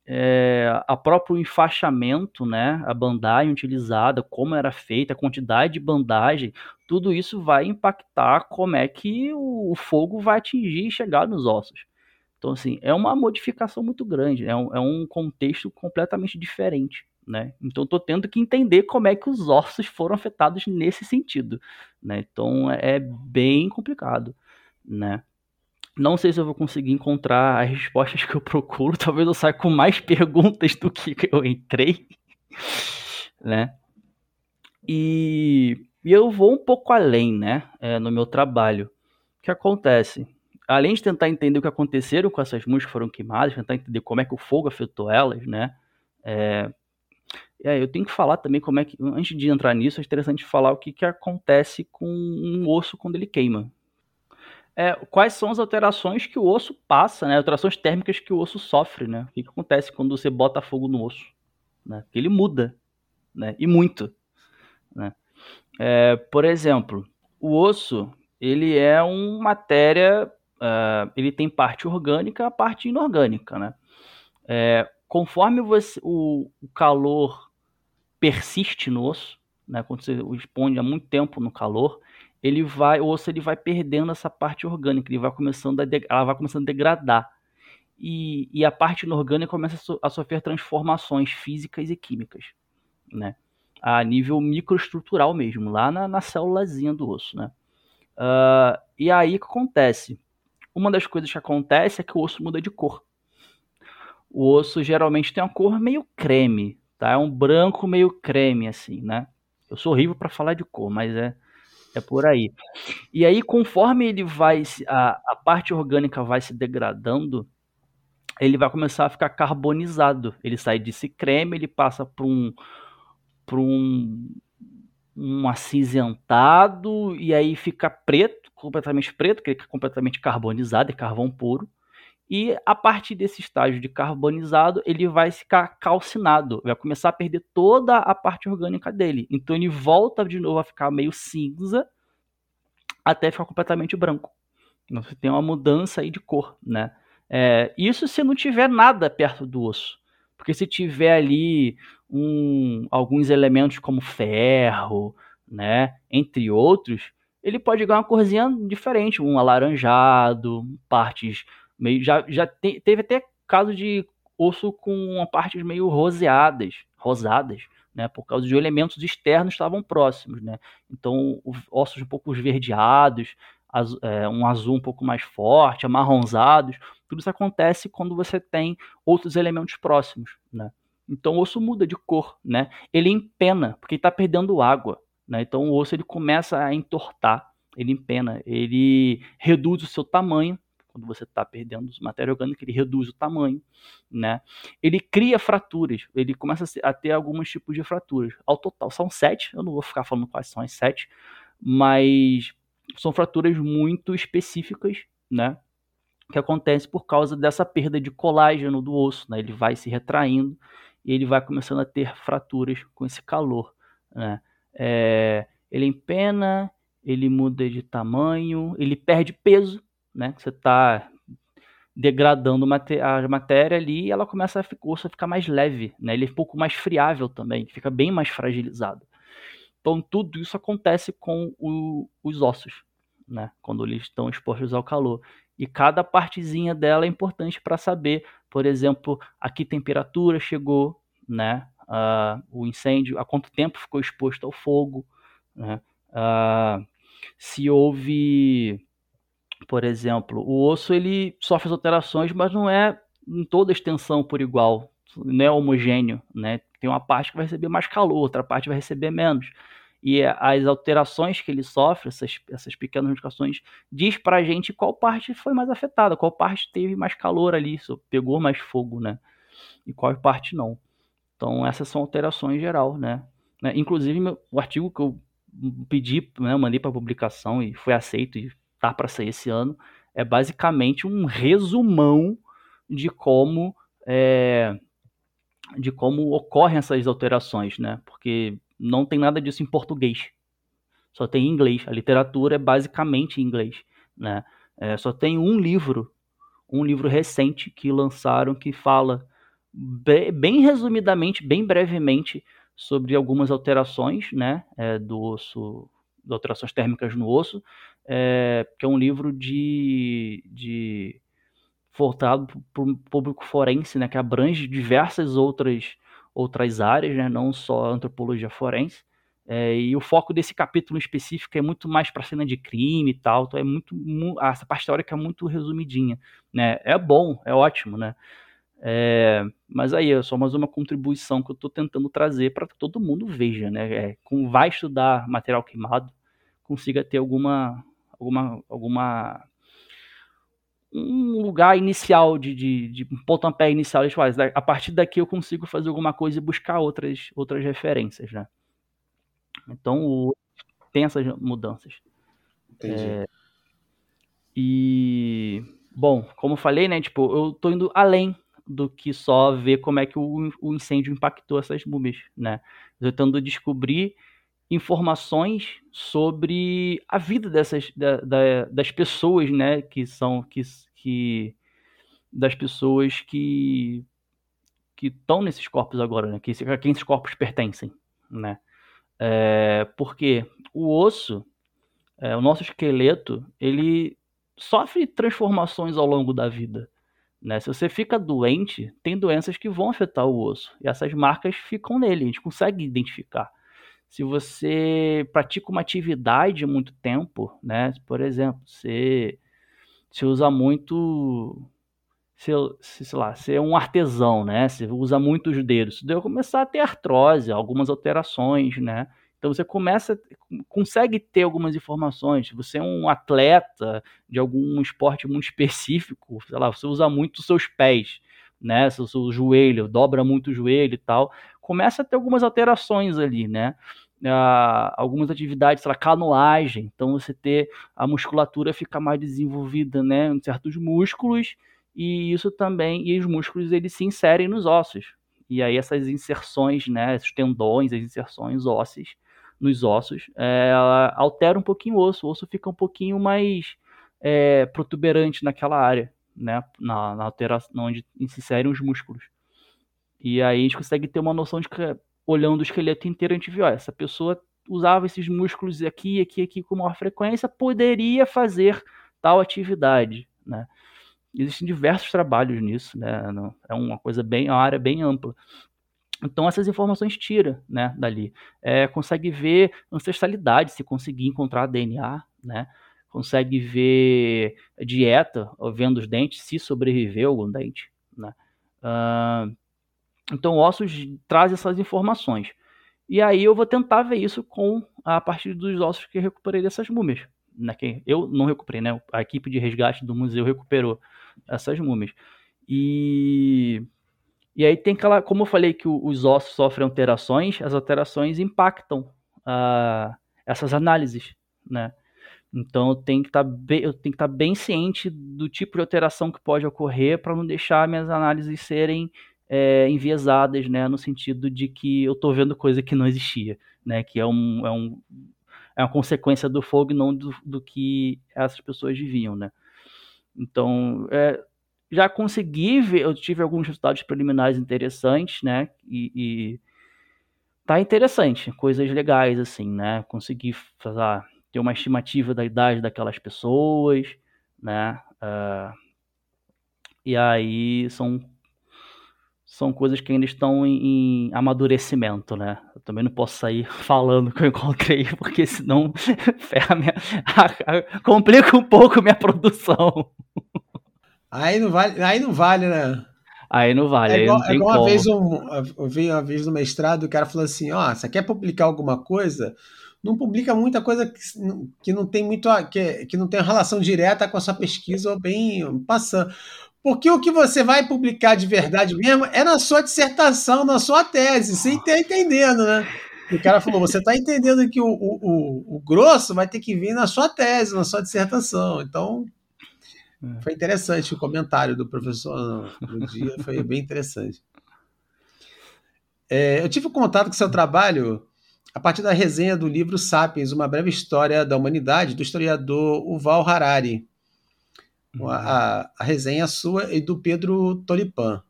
É, a próprio enfaixamento, né, a bandagem utilizada, como era feita, a quantidade de bandagem, tudo isso vai impactar como é que o, o fogo vai atingir e chegar nos ossos. Então, assim, é uma modificação muito grande, é um, é um contexto completamente diferente, né? Então estou tendo que entender como é que os ossos foram afetados nesse sentido, né? Então é bem complicado, né? Não sei se eu vou conseguir encontrar as respostas que eu procuro. Talvez eu saia com mais perguntas do que eu entrei, né? E, e eu vou um pouco além, né? É, no meu trabalho. O que acontece? Além de tentar entender o que aconteceram com essas músicas que foram queimadas, tentar entender como é que o fogo afetou elas, né? É, é, eu tenho que falar também como é que, antes de entrar nisso, é interessante falar o que, que acontece com um osso quando ele queima. É, quais são as alterações que o osso passa, né? Alterações térmicas que o osso sofre, né? O que, que acontece quando você bota fogo no osso? Né? Que ele muda, né? E muito, né? É, por exemplo, o osso, ele é uma matéria, uh, ele tem parte orgânica, a parte inorgânica, né? É, conforme você, o, o calor persiste no osso, né, quando você o expõe há muito tempo no calor, ele vai, o osso ele vai perdendo essa parte orgânica, ele vai começando a, ela vai começando a degradar. E, e a parte inorgânica começa a, so, a sofrer transformações físicas e químicas, né? A nível microestrutural mesmo, lá na, na célulazinha do osso, né? Uh, e aí o que acontece? Uma das coisas que acontece é que o osso muda de cor o osso geralmente tem uma cor meio creme, tá? É um branco meio creme, assim, né? Eu sou horrível para falar de cor, mas é, é por aí. E aí, conforme ele vai, a, a parte orgânica vai se degradando, ele vai começar a ficar carbonizado. Ele sai desse creme, ele passa para um, para um, um acinzentado, e aí fica preto, completamente preto, que é completamente carbonizado, é carvão puro. E a partir desse estágio de carbonizado, ele vai ficar calcinado, vai começar a perder toda a parte orgânica dele. Então ele volta de novo a ficar meio cinza até ficar completamente branco. Então, você tem uma mudança aí de cor, né? É, isso se não tiver nada perto do osso. Porque se tiver ali um, alguns elementos como ferro, né, entre outros, ele pode ganhar uma corzinha diferente, um alaranjado, partes meio já, já te, teve até caso de osso com partes meio roseadas, rosadas, né, por causa de elementos externos estavam próximos, né? Então, ossos um pouco esverdeados, az, é, um azul um pouco mais forte, amarronzados, tudo isso acontece quando você tem outros elementos próximos, né? Então, o osso muda de cor, né? Ele empena, porque está perdendo água, né? Então, o osso ele começa a entortar, ele empena, ele reduz o seu tamanho, quando você está perdendo matéria orgânica, ele reduz o tamanho, né? Ele cria fraturas, ele começa a ter alguns tipos de fraturas. Ao total, são sete, eu não vou ficar falando quais são as sete, mas são fraturas muito específicas, né? Que acontece por causa dessa perda de colágeno do osso, né? Ele vai se retraindo e ele vai começando a ter fraturas com esse calor, né? É, ele empena, ele muda de tamanho, ele perde peso, né? Você está degradando a matéria ali e ela começa a ficar, a ficar mais leve, né? Ele é um pouco mais friável também, fica bem mais fragilizado. Então tudo isso acontece com o, os ossos, né? Quando eles estão expostos ao calor. E cada partezinha dela é importante para saber, por exemplo, a que temperatura chegou, né? Uh, o incêndio, a quanto tempo ficou exposto ao fogo, né? Uh, se houve por exemplo, o osso ele sofre as alterações, mas não é em toda a extensão por igual, não é homogêneo, né? Tem uma parte que vai receber mais calor, outra parte vai receber menos. E as alterações que ele sofre, essas, essas pequenas modificações, diz pra gente qual parte foi mais afetada, qual parte teve mais calor ali, pegou mais fogo, né? E qual parte não. Então essas são alterações geral, né? né? Inclusive o artigo que eu pedi, né, mandei para publicação e foi aceito e tá para sair esse ano, é basicamente um resumão de como é, de como ocorrem essas alterações, né? Porque não tem nada disso em português, só tem em inglês. A literatura é basicamente em inglês, né? É, só tem um livro, um livro recente que lançaram que fala bem resumidamente, bem brevemente sobre algumas alterações, né? É, do osso, alterações térmicas no osso, é, que é um livro de, de voltado para o público forense, né, que abrange diversas outras outras áreas, né, não só antropologia forense. É, e o foco desse capítulo específico é muito mais para cena de crime e tal, então é muito, mu essa parte teórica é muito resumidinha, né? É bom, é ótimo, né? É, mas aí é só mais uma contribuição que eu estou tentando trazer para que todo mundo veja, né? É, com vai estudar material queimado, consiga ter alguma alguma alguma um lugar inicial de, de, de um pontapé inicial a partir daqui eu consigo fazer alguma coisa e buscar outras outras referências, né? Então o, tem essas mudanças. Entendi. É, e bom, como eu falei, né? Tipo, eu tô indo além do que só ver como é que o, o incêndio impactou essas múmias, né? Tentando descobrir informações sobre a vida dessas da, da, das pessoas, né? Que são que, que das pessoas que que estão nesses corpos agora, né? Que a quem esses corpos pertencem, né? É, porque o osso, é, o nosso esqueleto, ele sofre transformações ao longo da vida. Né? Se você fica doente, tem doenças que vão afetar o osso. E essas marcas ficam nele, a gente consegue identificar. Se você pratica uma atividade muito tempo, né? Por exemplo, você, você usa muito se, sei lá, ser um artesão, né? Você usa muito os dedos. Você deu começar a ter artrose, algumas alterações, né? Então você começa, consegue ter algumas informações. Se você é um atleta de algum esporte muito específico, sei lá, você usa muito os seus pés, né? Seu, seu joelho, dobra muito o joelho e tal. Começa a ter algumas alterações ali, né? Uh, algumas atividades, sei lá, canoagem. Então você ter a musculatura fica mais desenvolvida, né? Em certos músculos e isso também, e os músculos eles se inserem nos ossos. E aí essas inserções, né, esses tendões, as inserções ósseas nos ossos, é, ela altera um pouquinho o osso, o osso fica um pouquinho mais é, protuberante naquela área, né, na, na alteração, onde se inserem os músculos. E aí a gente consegue ter uma noção de olhando o esqueleto inteiro, a gente vê, ó, essa pessoa usava esses músculos aqui, aqui, aqui com maior frequência, poderia fazer tal atividade, né? Existem diversos trabalhos nisso, né? É uma coisa bem, é uma área bem ampla. Então essas informações tira, né, dali. É, consegue ver ancestralidade, se conseguir encontrar DNA, né? Consegue ver dieta, vendo os dentes, se sobreviveu algum dente, né? Uh, então ossos traz essas informações. E aí eu vou tentar ver isso com a partir dos ossos que eu recuperei dessas múmias. Né? Eu não recuperei, né? A equipe de resgate do museu recuperou essas múmias. E, e aí tem aquela, como eu falei que os ossos sofrem alterações, as alterações impactam uh, essas análises, né? Então eu tenho que estar tá estar tá bem ciente do tipo de alteração que pode ocorrer para não deixar minhas análises serem é, enviesadas, né? No sentido de que eu estou vendo coisa que não existia, né? Que é um, é um é uma consequência do fogo e não do, do que essas pessoas viviam, né? Então, é, já consegui ver, eu tive alguns resultados preliminares interessantes, né? E, e tá interessante, coisas legais, assim, né? Consegui fazer, ter uma estimativa da idade daquelas pessoas, né? Uh, e aí são são coisas que ainda estão em, em, amadurecimento, né? Eu também não posso sair falando que eu encontrei, porque senão ferra minha, complica um pouco minha produção. Aí não vale, aí não vale, né? Aí não vale. É igual, é igual uma vez um, eu vi uma vez no mestrado, o cara falou assim: ó, oh, você quer publicar alguma coisa? Não publica muita coisa que, que não tem muito que, que não tem relação direta com a sua pesquisa ou bem passando. Porque o que você vai publicar de verdade mesmo é na sua dissertação, na sua tese. Você está entendendo, né? O cara falou: você está entendendo que o, o, o, grosso vai ter que vir na sua tese, na sua dissertação. Então, é. foi interessante o comentário do professor no dia, foi bem interessante. É, eu tive contato com seu trabalho a partir da resenha do livro Sapiens, Uma Breve História da Humanidade, do historiador Uval Harari. Uhum. A, a resenha sua e do Pedro Tolipan.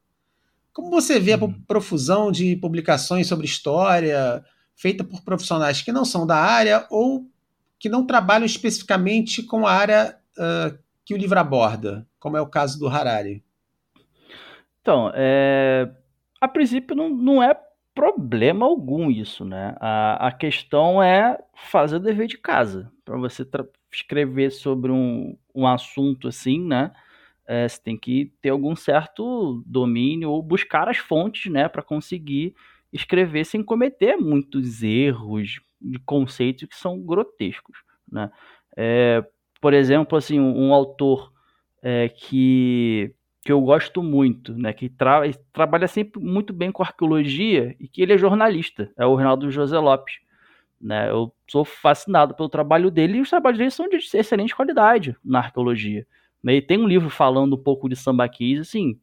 Como você vê a uhum. profusão de publicações sobre história feita por profissionais que não são da área ou que não trabalham especificamente com a área uh, que o livro aborda, como é o caso do Harari? Então, é... a princípio não, não é problema algum isso, né? A, a questão é fazer o dever de casa. Para você escrever sobre um, um assunto assim, né? É, você tem que ter algum certo domínio ou buscar as fontes, né? Para conseguir escrever sem cometer muitos erros de conceitos que são grotescos, né? É, por exemplo, assim, um, um autor é, que que eu gosto muito, né, que tra trabalha sempre muito bem com arqueologia e que ele é jornalista, é o Reinaldo José Lopes. Né? Eu sou fascinado pelo trabalho dele e os trabalhos dele são de excelente qualidade na arqueologia. Né? E tem um livro falando um pouco de sambaquis, assim,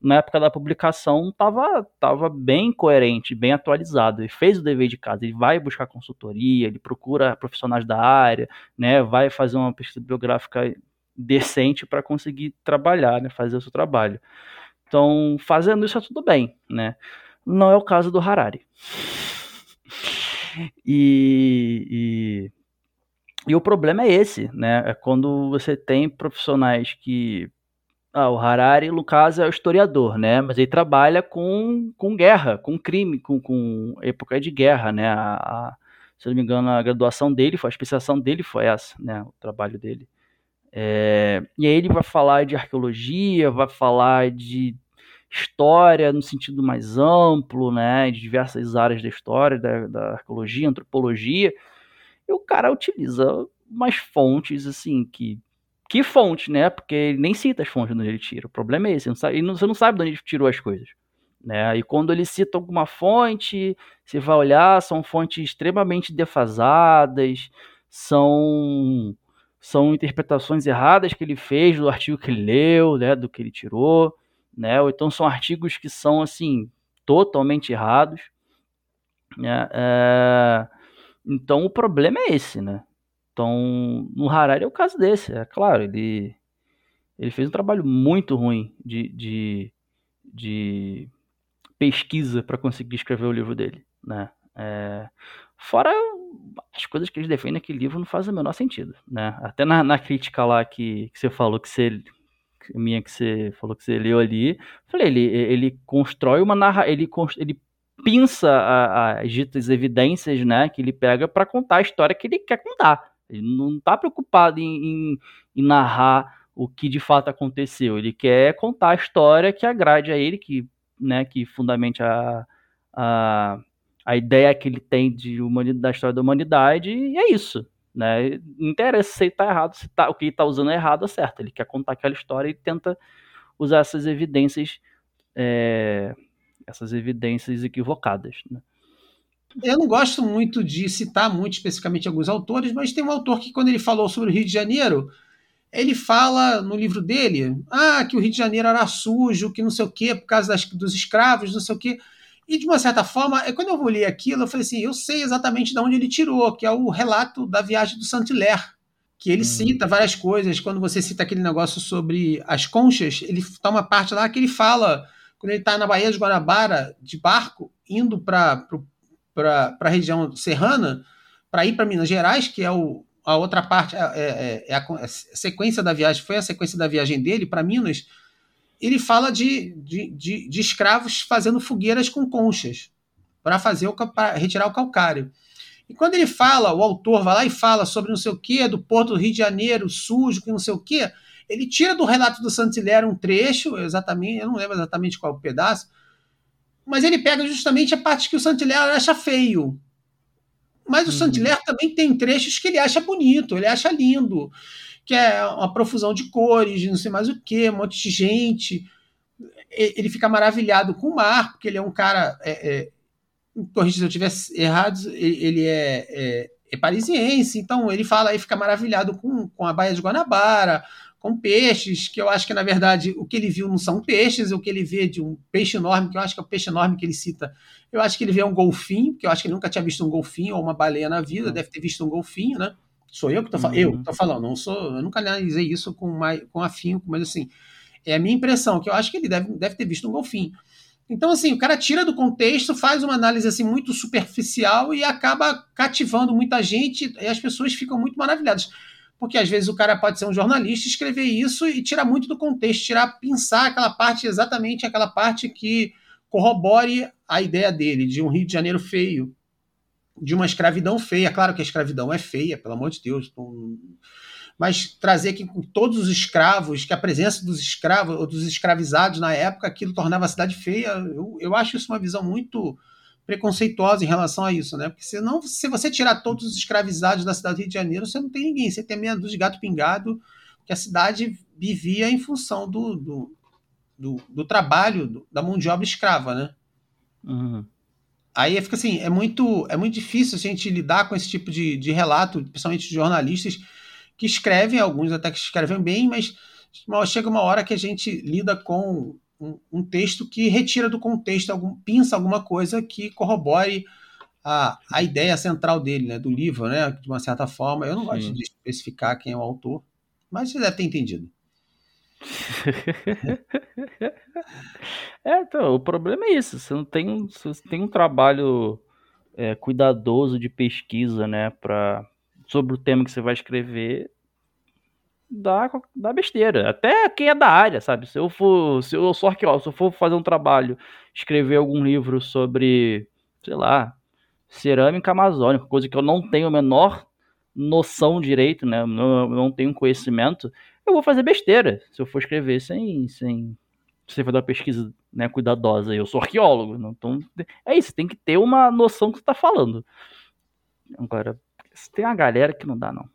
na época da publicação estava tava bem coerente, bem atualizado. Ele fez o dever de casa, ele vai buscar consultoria, ele procura profissionais da área, né, vai fazer uma pesquisa biográfica decente para conseguir trabalhar, né, fazer o seu trabalho. Então, fazendo isso é tudo bem, né? Não é o caso do Harari. E, e, e, o problema é esse, né? É quando você tem profissionais que. Ah, o Harari, no caso, é o historiador, né? Mas ele trabalha com, com guerra, com crime, com, com época de guerra, né? A, a, se não me engano, a graduação dele, a especialização dele foi essa, né? O trabalho dele. É, e aí ele vai falar de arqueologia, vai falar de história no sentido mais amplo, né, de diversas áreas da história, da, da arqueologia, antropologia, e o cara utiliza umas fontes, assim, que que fonte, né? Porque ele nem cita as fontes onde ele tira. O problema é esse, não sabe, você não sabe de onde ele tirou as coisas. Né? E quando ele cita alguma fonte, você vai olhar, são fontes extremamente defasadas, são são interpretações erradas que ele fez do artigo que ele leu, né, do que ele tirou, né, ou então são artigos que são, assim, totalmente errados, né, é... então o problema é esse, né, então no Harari é o caso desse, é claro, ele, ele fez um trabalho muito ruim de, de, de pesquisa para conseguir escrever o livro dele, né, é... fora as coisas que eles defendem naquele livro não fazem o menor sentido, né? Até na, na crítica lá que, que você falou que você minha que você falou que você leu ali, falei, ele, ele constrói uma narra, ele ele pinça as ditas evidências, né, que ele pega para contar a história que ele quer contar. Ele não está preocupado em, em, em, narrar o que de fato aconteceu. Ele quer contar a história que agrade a ele, que, né, que fundamente a, a a ideia que ele tem de humanidade, da história da humanidade, e é isso. Né? Não interessa se ele está errado, se tá, o que ele está usando é errado ou certo. Ele quer contar aquela história e tenta usar essas evidências, é, essas evidências equivocadas. Né? Eu não gosto muito de citar muito especificamente alguns autores, mas tem um autor que, quando ele falou sobre o Rio de Janeiro, ele fala no livro dele ah, que o Rio de Janeiro era sujo, que não sei o quê, por causa das, dos escravos, não sei o quê. E de uma certa forma, é quando eu vou ler aquilo, eu falei assim, eu sei exatamente de onde ele tirou, que é o relato da viagem do Saint-Hilaire, que ele hum. cita várias coisas. Quando você cita aquele negócio sobre as conchas, ele toma parte lá que ele fala, quando ele está na Baía de Guanabara, de barco, indo para a região serrana, para ir para Minas Gerais, que é o, a outra parte, é, é, é, a, é a sequência da viagem, foi a sequência da viagem dele para Minas, ele fala de, de, de, de escravos fazendo fogueiras com conchas para fazer o para retirar o calcário. E quando ele fala, o autor vai lá e fala sobre não sei o que, do Porto do Rio de Janeiro, sujo, que não sei o que, ele tira do relato do Santilher um trecho, exatamente, eu não lembro exatamente qual pedaço, mas ele pega justamente a parte que o Santilher acha feio. Mas o uhum. Também tem trechos que ele acha bonito, ele acha lindo que é uma profusão de cores, não sei mais o que, um monte de gente. Ele fica maravilhado com o mar, porque ele é um cara. É, é, corrija se eu estiver errado, ele é, é, é, parisiense, então ele fala e fica maravilhado com, com a Baía de Guanabara, com peixes, que eu acho que, na verdade, o que ele viu não são peixes, o que ele vê de um peixe enorme, que eu acho que é o peixe enorme que ele cita, eu acho que ele vê um golfinho, que eu acho que ele nunca tinha visto um golfinho ou uma baleia na vida, deve ter visto um golfinho, né? Sou eu que estou falando. Uhum. Eu estou falando, não sou. Eu nunca analisei isso com, mais, com afinco, mas assim, é a minha impressão, que eu acho que ele deve, deve ter visto um golfinho. Então, assim, o cara tira do contexto, faz uma análise assim muito superficial e acaba cativando muita gente e as pessoas ficam muito maravilhadas. Porque às vezes o cara pode ser um jornalista, escrever isso e tirar muito do contexto, tirar, pensar aquela parte, exatamente aquela parte que corrobore a ideia dele de um Rio de Janeiro feio, de uma escravidão feia. Claro que a escravidão é feia, pelo amor de Deus. Mas trazer com todos os escravos, que a presença dos escravos ou dos escravizados na época, aquilo tornava a cidade feia. Eu, eu acho isso uma visão muito preconceituosa em relação a isso, né? Porque senão, se você tirar todos os escravizados da cidade do Rio de Janeiro, você não tem ninguém. Você tem meia dúzia de gato pingado, que a cidade vivia em função do, do, do, do trabalho, do, da mão de obra escrava, né? Uhum. Aí fica assim, é muito, é muito difícil a gente lidar com esse tipo de, de relato, principalmente de jornalistas que escrevem, alguns até que escrevem bem, mas chega uma hora que a gente lida com um, um texto que retira do contexto, algum, pinça alguma coisa que corrobore a, a ideia central dele, né, do livro, né, de uma certa forma. Eu não Sim. gosto de especificar quem é o autor, mas você deve ter entendido. é, então, o problema é isso. Você não tem um, você tem um trabalho é, cuidadoso de pesquisa, né, para sobre o tema que você vai escrever, dá, dá besteira. Até quem é da área, sabe? Se eu for, se eu sou arqueólogo, se eu for fazer um trabalho, escrever algum livro sobre, sei lá, cerâmica amazônica, coisa que eu não tenho a menor noção direito, né? Não, não tenho conhecimento eu vou fazer besteira se eu for escrever sem, sem, sem fazer uma pesquisa né, cuidadosa. Eu sou arqueólogo, então é isso, tem que ter uma noção do que você está falando. Agora, tem uma galera que não dá, não.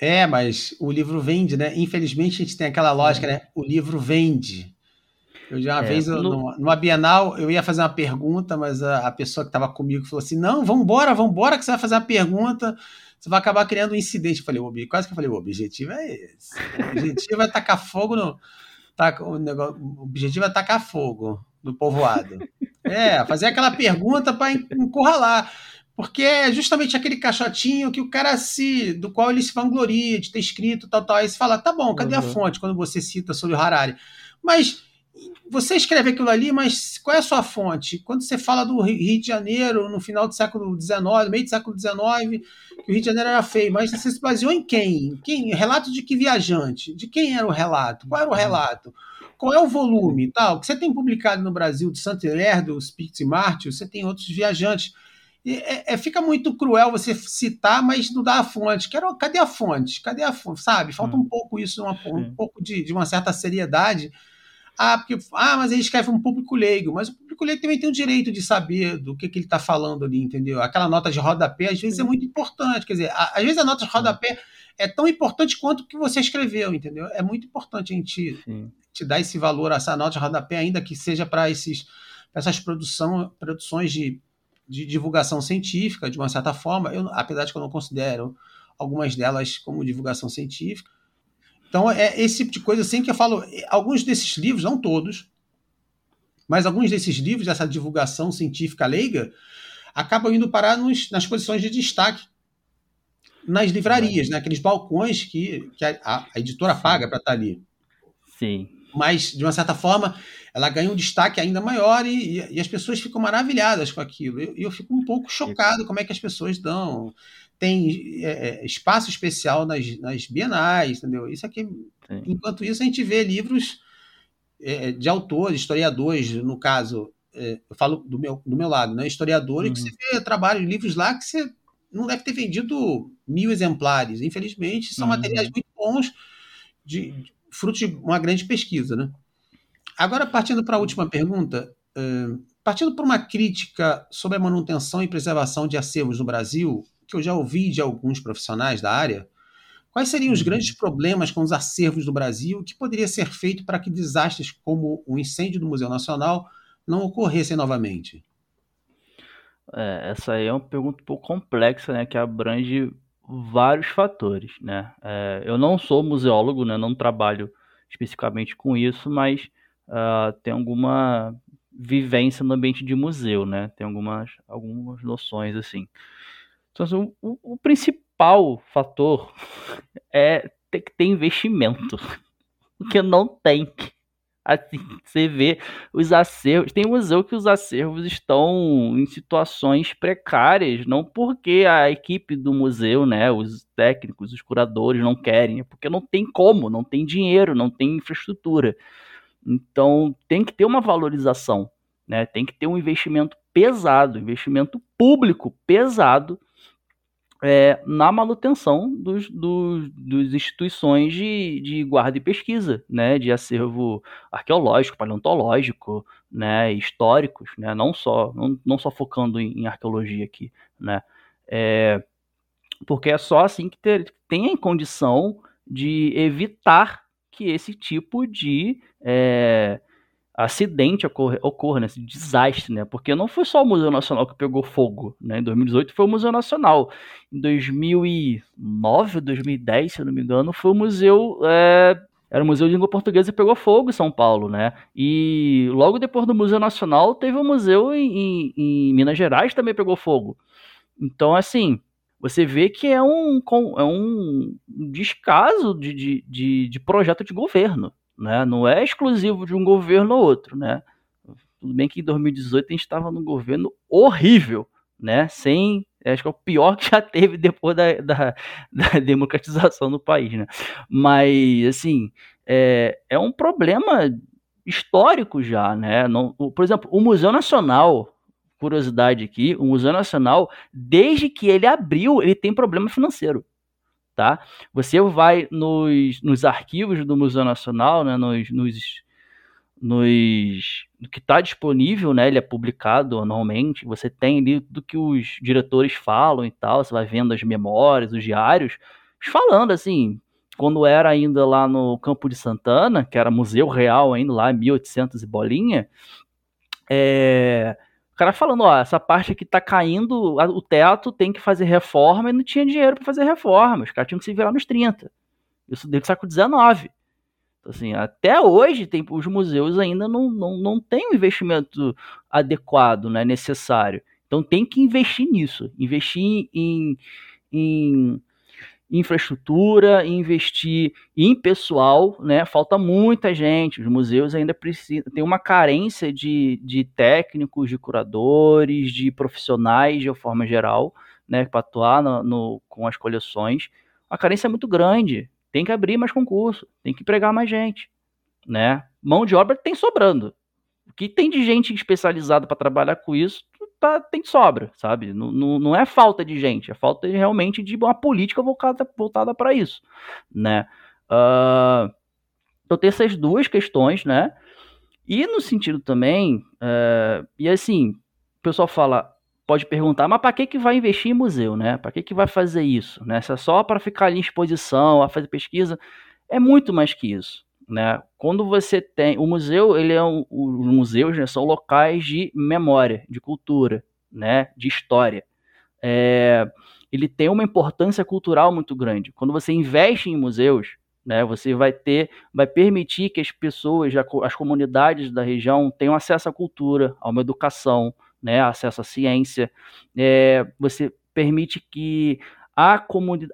É, mas o livro vende, né? Infelizmente a gente tem aquela lógica, é. né? O livro vende. Eu já uma é, vez, no... numa Bienal, eu ia fazer uma pergunta, mas a, a pessoa que estava comigo falou assim: não, vamos embora, que você vai fazer uma pergunta você vai acabar criando um incidente. Eu falei, quase que eu falei, o objetivo é esse. O objetivo é tacar fogo no. Tá, o, negócio, o objetivo é tacar fogo no povoado. É, fazer aquela pergunta para encurralar. Porque é justamente aquele caixotinho que o cara se. do qual ele se vangloria de ter escrito, tal, tal. Aí você fala, tá bom, cadê uhum. a fonte quando você cita sobre o Harari? Mas você escreve aquilo ali, mas qual é a sua fonte? Quando você fala do Rio de Janeiro no final do século XIX, meio do século XIX, que o Rio de Janeiro era feio, mas você se baseou em quem? quem? Relato de que viajante? De quem era o relato? Qual era o relato? Qual é o volume? Tal? O que você tem publicado no Brasil de Saint-Hilaire, do Spitz e você tem outros viajantes. É, é, fica muito cruel você citar, mas não dá a fonte. Quero, cadê a fonte? Cadê a fonte? Sabe? Falta hum. um pouco isso, uma, um pouco de, de uma certa seriedade ah, porque ah, mas ele escreve um público leigo, mas o público leigo também tem o direito de saber do que, que ele está falando ali, entendeu? Aquela nota de rodapé às vezes é muito importante, quer dizer, às vezes a nota de rodapé é tão importante quanto o que você escreveu, entendeu? É muito importante a gente te dar esse valor, essa nota de rodapé, ainda que seja para esses essas produção, produções de, de divulgação científica, de uma certa forma, eu, apesar de que eu não considero algumas delas como divulgação científica, então, é esse tipo de coisa assim que eu falo. Alguns desses livros, não todos, mas alguns desses livros, dessa divulgação científica leiga, acabam indo parar nos, nas posições de destaque nas livrarias, né? aqueles balcões que, que a, a editora paga para estar tá ali. Sim. Mas, de uma certa forma, ela ganha um destaque ainda maior e, e, e as pessoas ficam maravilhadas com aquilo. E eu, eu, fico um pouco chocado como é que as pessoas dão tem é, é, espaço especial nas, nas bienais, entendeu? Isso aqui, Sim. enquanto isso, a gente vê livros é, de autores, historiadores, no caso, é, eu falo do meu, do meu lado, né? Historiadores, uhum. que você vê trabalho, livros lá que você não deve ter vendido mil exemplares. Infelizmente, são uhum. materiais muito bons, de, de, fruto de uma grande pesquisa, né? Agora, partindo para a última pergunta, uh, partindo para uma crítica sobre a manutenção e preservação de acervos no Brasil, que eu já ouvi de alguns profissionais da área, quais seriam os uhum. grandes problemas com os acervos do Brasil? O que poderia ser feito para que desastres como o incêndio do Museu Nacional não ocorressem novamente? É, essa aí é uma pergunta um pouco complexa, né, que abrange vários fatores, né? É, eu não sou museólogo, né, não trabalho especificamente com isso, mas uh, tenho alguma vivência no ambiente de museu, né? Tem algumas, algumas noções assim. Então, assim, o, o principal fator é ter que ter investimento, porque não tem. Assim, você vê os acervos. Tem museu que os acervos estão em situações precárias, não porque a equipe do museu, né, os técnicos, os curadores não querem, é porque não tem como, não tem dinheiro, não tem infraestrutura. Então tem que ter uma valorização né? Tem que ter um investimento pesado, investimento público pesado é, na manutenção dos, dos, dos instituições de, de, guarda e pesquisa, né, de acervo arqueológico, paleontológico, né, históricos, né, não só não, não só focando em, em arqueologia aqui, né, é, porque é só assim que ter, tem a condição de evitar que esse tipo de é, acidente ocorra, ocorra, né, desastre, né? Porque não foi só o Museu Nacional que pegou fogo, né? Em 2018 foi o Museu Nacional. Em 2009, 2010, se eu não me engano, foi o Museu é, era o Museu de Língua Portuguesa e pegou fogo em São Paulo, né? E logo depois do Museu Nacional teve um museu em, em, em Minas Gerais também pegou fogo. Então, assim, você vê que é um, é um descaso de, de, de, de projeto de governo, né? Não é exclusivo de um governo ou outro, né? Tudo bem que em 2018 a gente estava num governo horrível, né? Sem, acho que é o pior que já teve depois da, da, da democratização no país, né? Mas, assim, é, é um problema histórico já, né? Não, por exemplo, o Museu Nacional, curiosidade aqui, o Museu Nacional, desde que ele abriu, ele tem problema financeiro tá? Você vai nos, nos arquivos do Museu Nacional, né, nos, nos, nos no que está disponível, né, ele é publicado anualmente, você tem ali do que os diretores falam e tal, você vai vendo as memórias, os diários, falando assim, quando era ainda lá no Campo de Santana, que era Museu Real ainda lá, 1800 e bolinha, é, cara falando, ó, essa parte aqui tá caindo, o teto tem que fazer reforma e não tinha dinheiro para fazer reforma. Os caras tinham que se virar nos 30. Isso deu século 19. Então, assim, até hoje tem, os museus ainda não, não, não têm um investimento adequado, né, necessário. Então tem que investir nisso, investir em, em infraestrutura, investir em pessoal, né? Falta muita gente. Os museus ainda precisam, tem uma carência de, de técnicos, de curadores, de profissionais de forma geral, né? Para atuar no, no, com as coleções. A carência é muito grande. Tem que abrir mais concurso, tem que empregar mais gente, né? Mão de obra tem sobrando. O que tem de gente especializada para trabalhar com isso tá, tem sobra, sabe? Não, não, é falta de gente, é falta de, realmente de uma política voltada, voltada para isso, né? Uh, então tem essas duas questões, né? E no sentido também, uh, e assim, o pessoal fala, pode perguntar, mas para que que vai investir em museu, né? Para que que vai fazer isso, né? Se é só para ficar ali em exposição, a fazer pesquisa, é muito mais que isso né? Quando você tem o museu, ele é um, os museus né, são locais de memória, de cultura, né? De história. É, ele tem uma importância cultural muito grande. Quando você investe em museus, né? Você vai ter, vai permitir que as pessoas, as comunidades da região tenham acesso à cultura, a uma educação, né? Acesso à ciência. É, você permite que a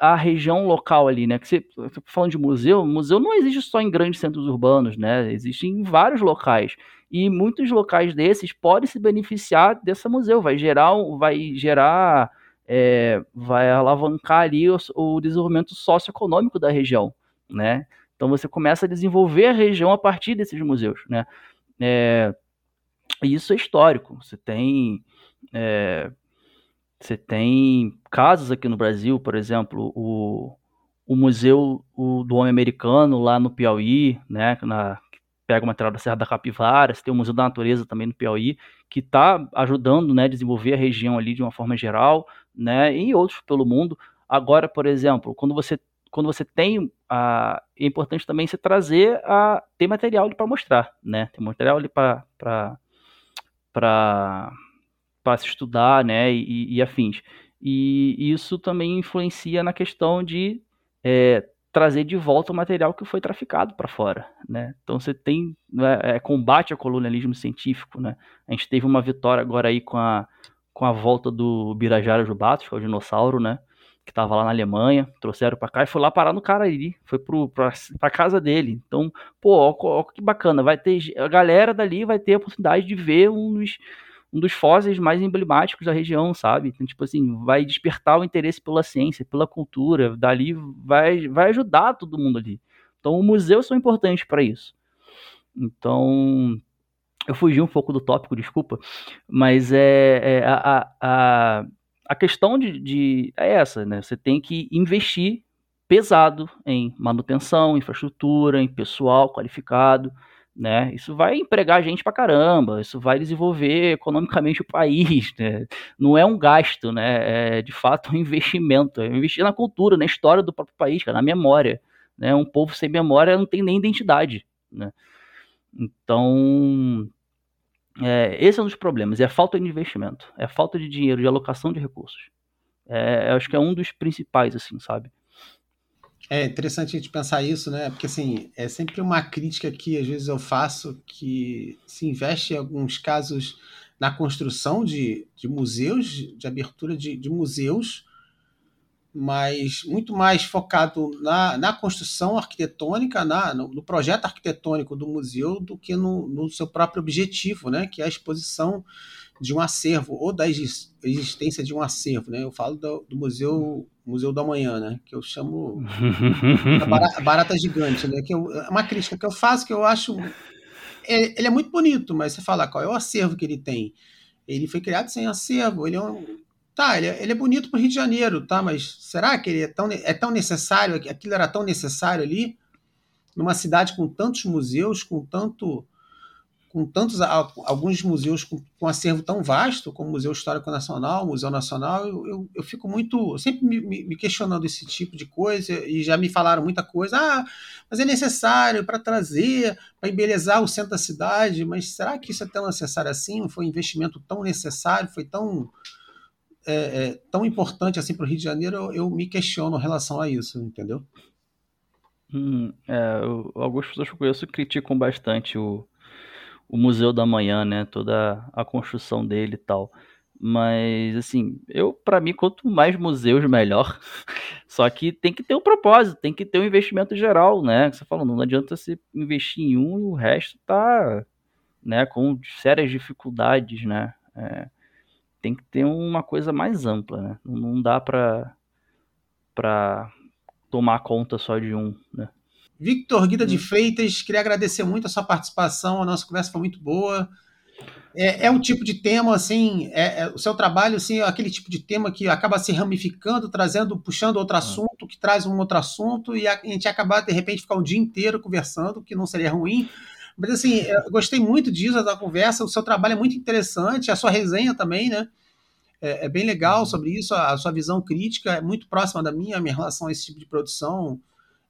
a região local ali, né? Que você, falando de museu, museu não existe só em grandes centros urbanos, né? Existe em vários locais. E muitos locais desses podem se beneficiar dessa museu, vai gerar, vai gerar, é, vai alavancar ali o, o desenvolvimento socioeconômico da região, né? Então você começa a desenvolver a região a partir desses museus, né? É, e isso é histórico. Você tem é, você tem casos aqui no Brasil, por exemplo, o, o Museu o, do Homem Americano lá no Piauí, né, na, pega o material da Serra da Capivara, você tem o Museu da Natureza também no Piauí, que está ajudando né, a desenvolver a região ali de uma forma geral, né, e outros pelo mundo. Agora, por exemplo, quando você, quando você tem, a, é importante também você trazer, a, ter material para mostrar, né, tem material ali para para se estudar, né, e, e, afins. E isso também influencia na questão de é, trazer de volta o material que foi traficado para fora, né? Então você tem né, é, combate ao colonialismo científico, né? A gente teve uma vitória agora aí com a, com a volta do Birajara Jubatos, que é o dinossauro, né? Que estava lá na Alemanha, trouxeram para cá e foi lá parar no Cariri, foi para casa dele. Então, pô, ó, ó, que bacana, vai ter a galera dali vai ter a oportunidade de ver dos um dos fósseis mais emblemáticos da região, sabe? Então, tipo assim, vai despertar o interesse pela ciência, pela cultura, dali vai, vai ajudar todo mundo ali. Então, museus são importantes para isso. Então, eu fugi um pouco do tópico, desculpa, mas é, é a, a, a questão de, de, é essa, né? Você tem que investir pesado em manutenção, infraestrutura, em pessoal qualificado, né? Isso vai empregar gente pra caramba, isso vai desenvolver economicamente o país, né? Não é um gasto, né? É de fato um investimento, é investir na cultura, na história do próprio país, cara, na memória, né? Um povo sem memória não tem nem identidade, né? Então, é, esse é um dos problemas, é a falta de investimento, é a falta de dinheiro, de alocação de recursos. É, acho que é um dos principais, assim, sabe? É interessante a gente pensar isso, né? Porque assim, é sempre uma crítica que às vezes eu faço que se investe em alguns casos na construção de, de museus, de abertura de, de museus, mas muito mais focado na, na construção arquitetônica, na, no, no, projeto arquitetônico do museu, do que no, no, seu próprio objetivo, né? Que é a exposição de um acervo ou da existência de um acervo, né? Eu falo do, do museu Museu do Amanhã, né? Que eu chamo barata, barata, gigante, né? Que eu, é uma crítica que eu faço que eu acho é, ele é muito bonito, mas você fala qual é o acervo que ele tem? Ele foi criado sem acervo, ele é um tá, ele é, ele é bonito para o Rio de Janeiro, tá? Mas será que ele é tão é tão necessário? Aquilo era tão necessário ali numa cidade com tantos museus, com tanto com tantos alguns museus com, com acervo tão vasto como o Museu Histórico Nacional, o Museu Nacional, eu, eu, eu fico muito sempre me, me, questionando esse tipo de coisa e já me falaram muita coisa, ah, mas é necessário para trazer, para embelezar o centro da cidade, mas será que isso é tão necessário assim? Foi um investimento tão necessário, foi tão é, é, tão importante assim para o Rio de Janeiro? Eu, eu, me questiono em relação a isso, entendeu? Hum, é, eu, algumas pessoas que eu conheço criticam bastante o o Museu da Manhã, né? Toda a construção dele e tal. Mas, assim, eu, para mim, quanto mais museus, melhor. Só que tem que ter um propósito, tem que ter um investimento geral, né? Você falou, não adianta você investir em um e o resto tá, né, com sérias dificuldades, né? É, tem que ter uma coisa mais ampla, né? Não dá para para tomar conta só de um, né? Victor Guida de hum. Freitas, queria agradecer muito a sua participação, a nossa conversa foi muito boa. É, é um tipo de tema, assim, é, é, o seu trabalho, assim, é aquele tipo de tema que acaba se ramificando, trazendo, puxando outro ah. assunto, que traz um outro assunto, e a, a gente acaba, de repente, ficar o dia inteiro conversando, que não seria ruim. Mas, assim, eu gostei muito disso, da conversa, o seu trabalho é muito interessante, a sua resenha também, né? É, é bem legal uhum. sobre isso, a, a sua visão crítica é muito próxima da minha, a minha relação a esse tipo de produção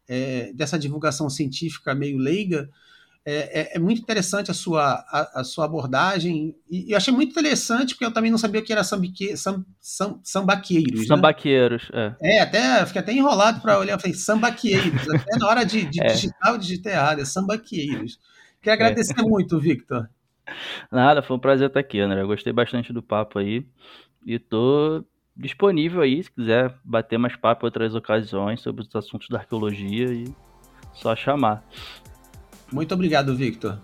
é, dessa divulgação científica meio leiga, é, é, é, muito interessante a sua, a, a, sua abordagem. E eu achei muito interessante, porque eu também não sabia o que era sambique, sam, sam, sambaqueiros. Né? Sambaqueiros, né? é. É, até, fiquei até enrolado para olhar. Falei, sambaqueiros. até na hora de, de é. digitar, eu digitei errado. É sambaqueiros. Queria é. agradecer muito, Victor. Nada, foi um prazer estar aqui, André. Eu gostei bastante do papo aí. E tô disponível aí, se quiser bater mais papo em outras ocasiões sobre os assuntos da arqueologia e só chamar. Muito obrigado, Victor.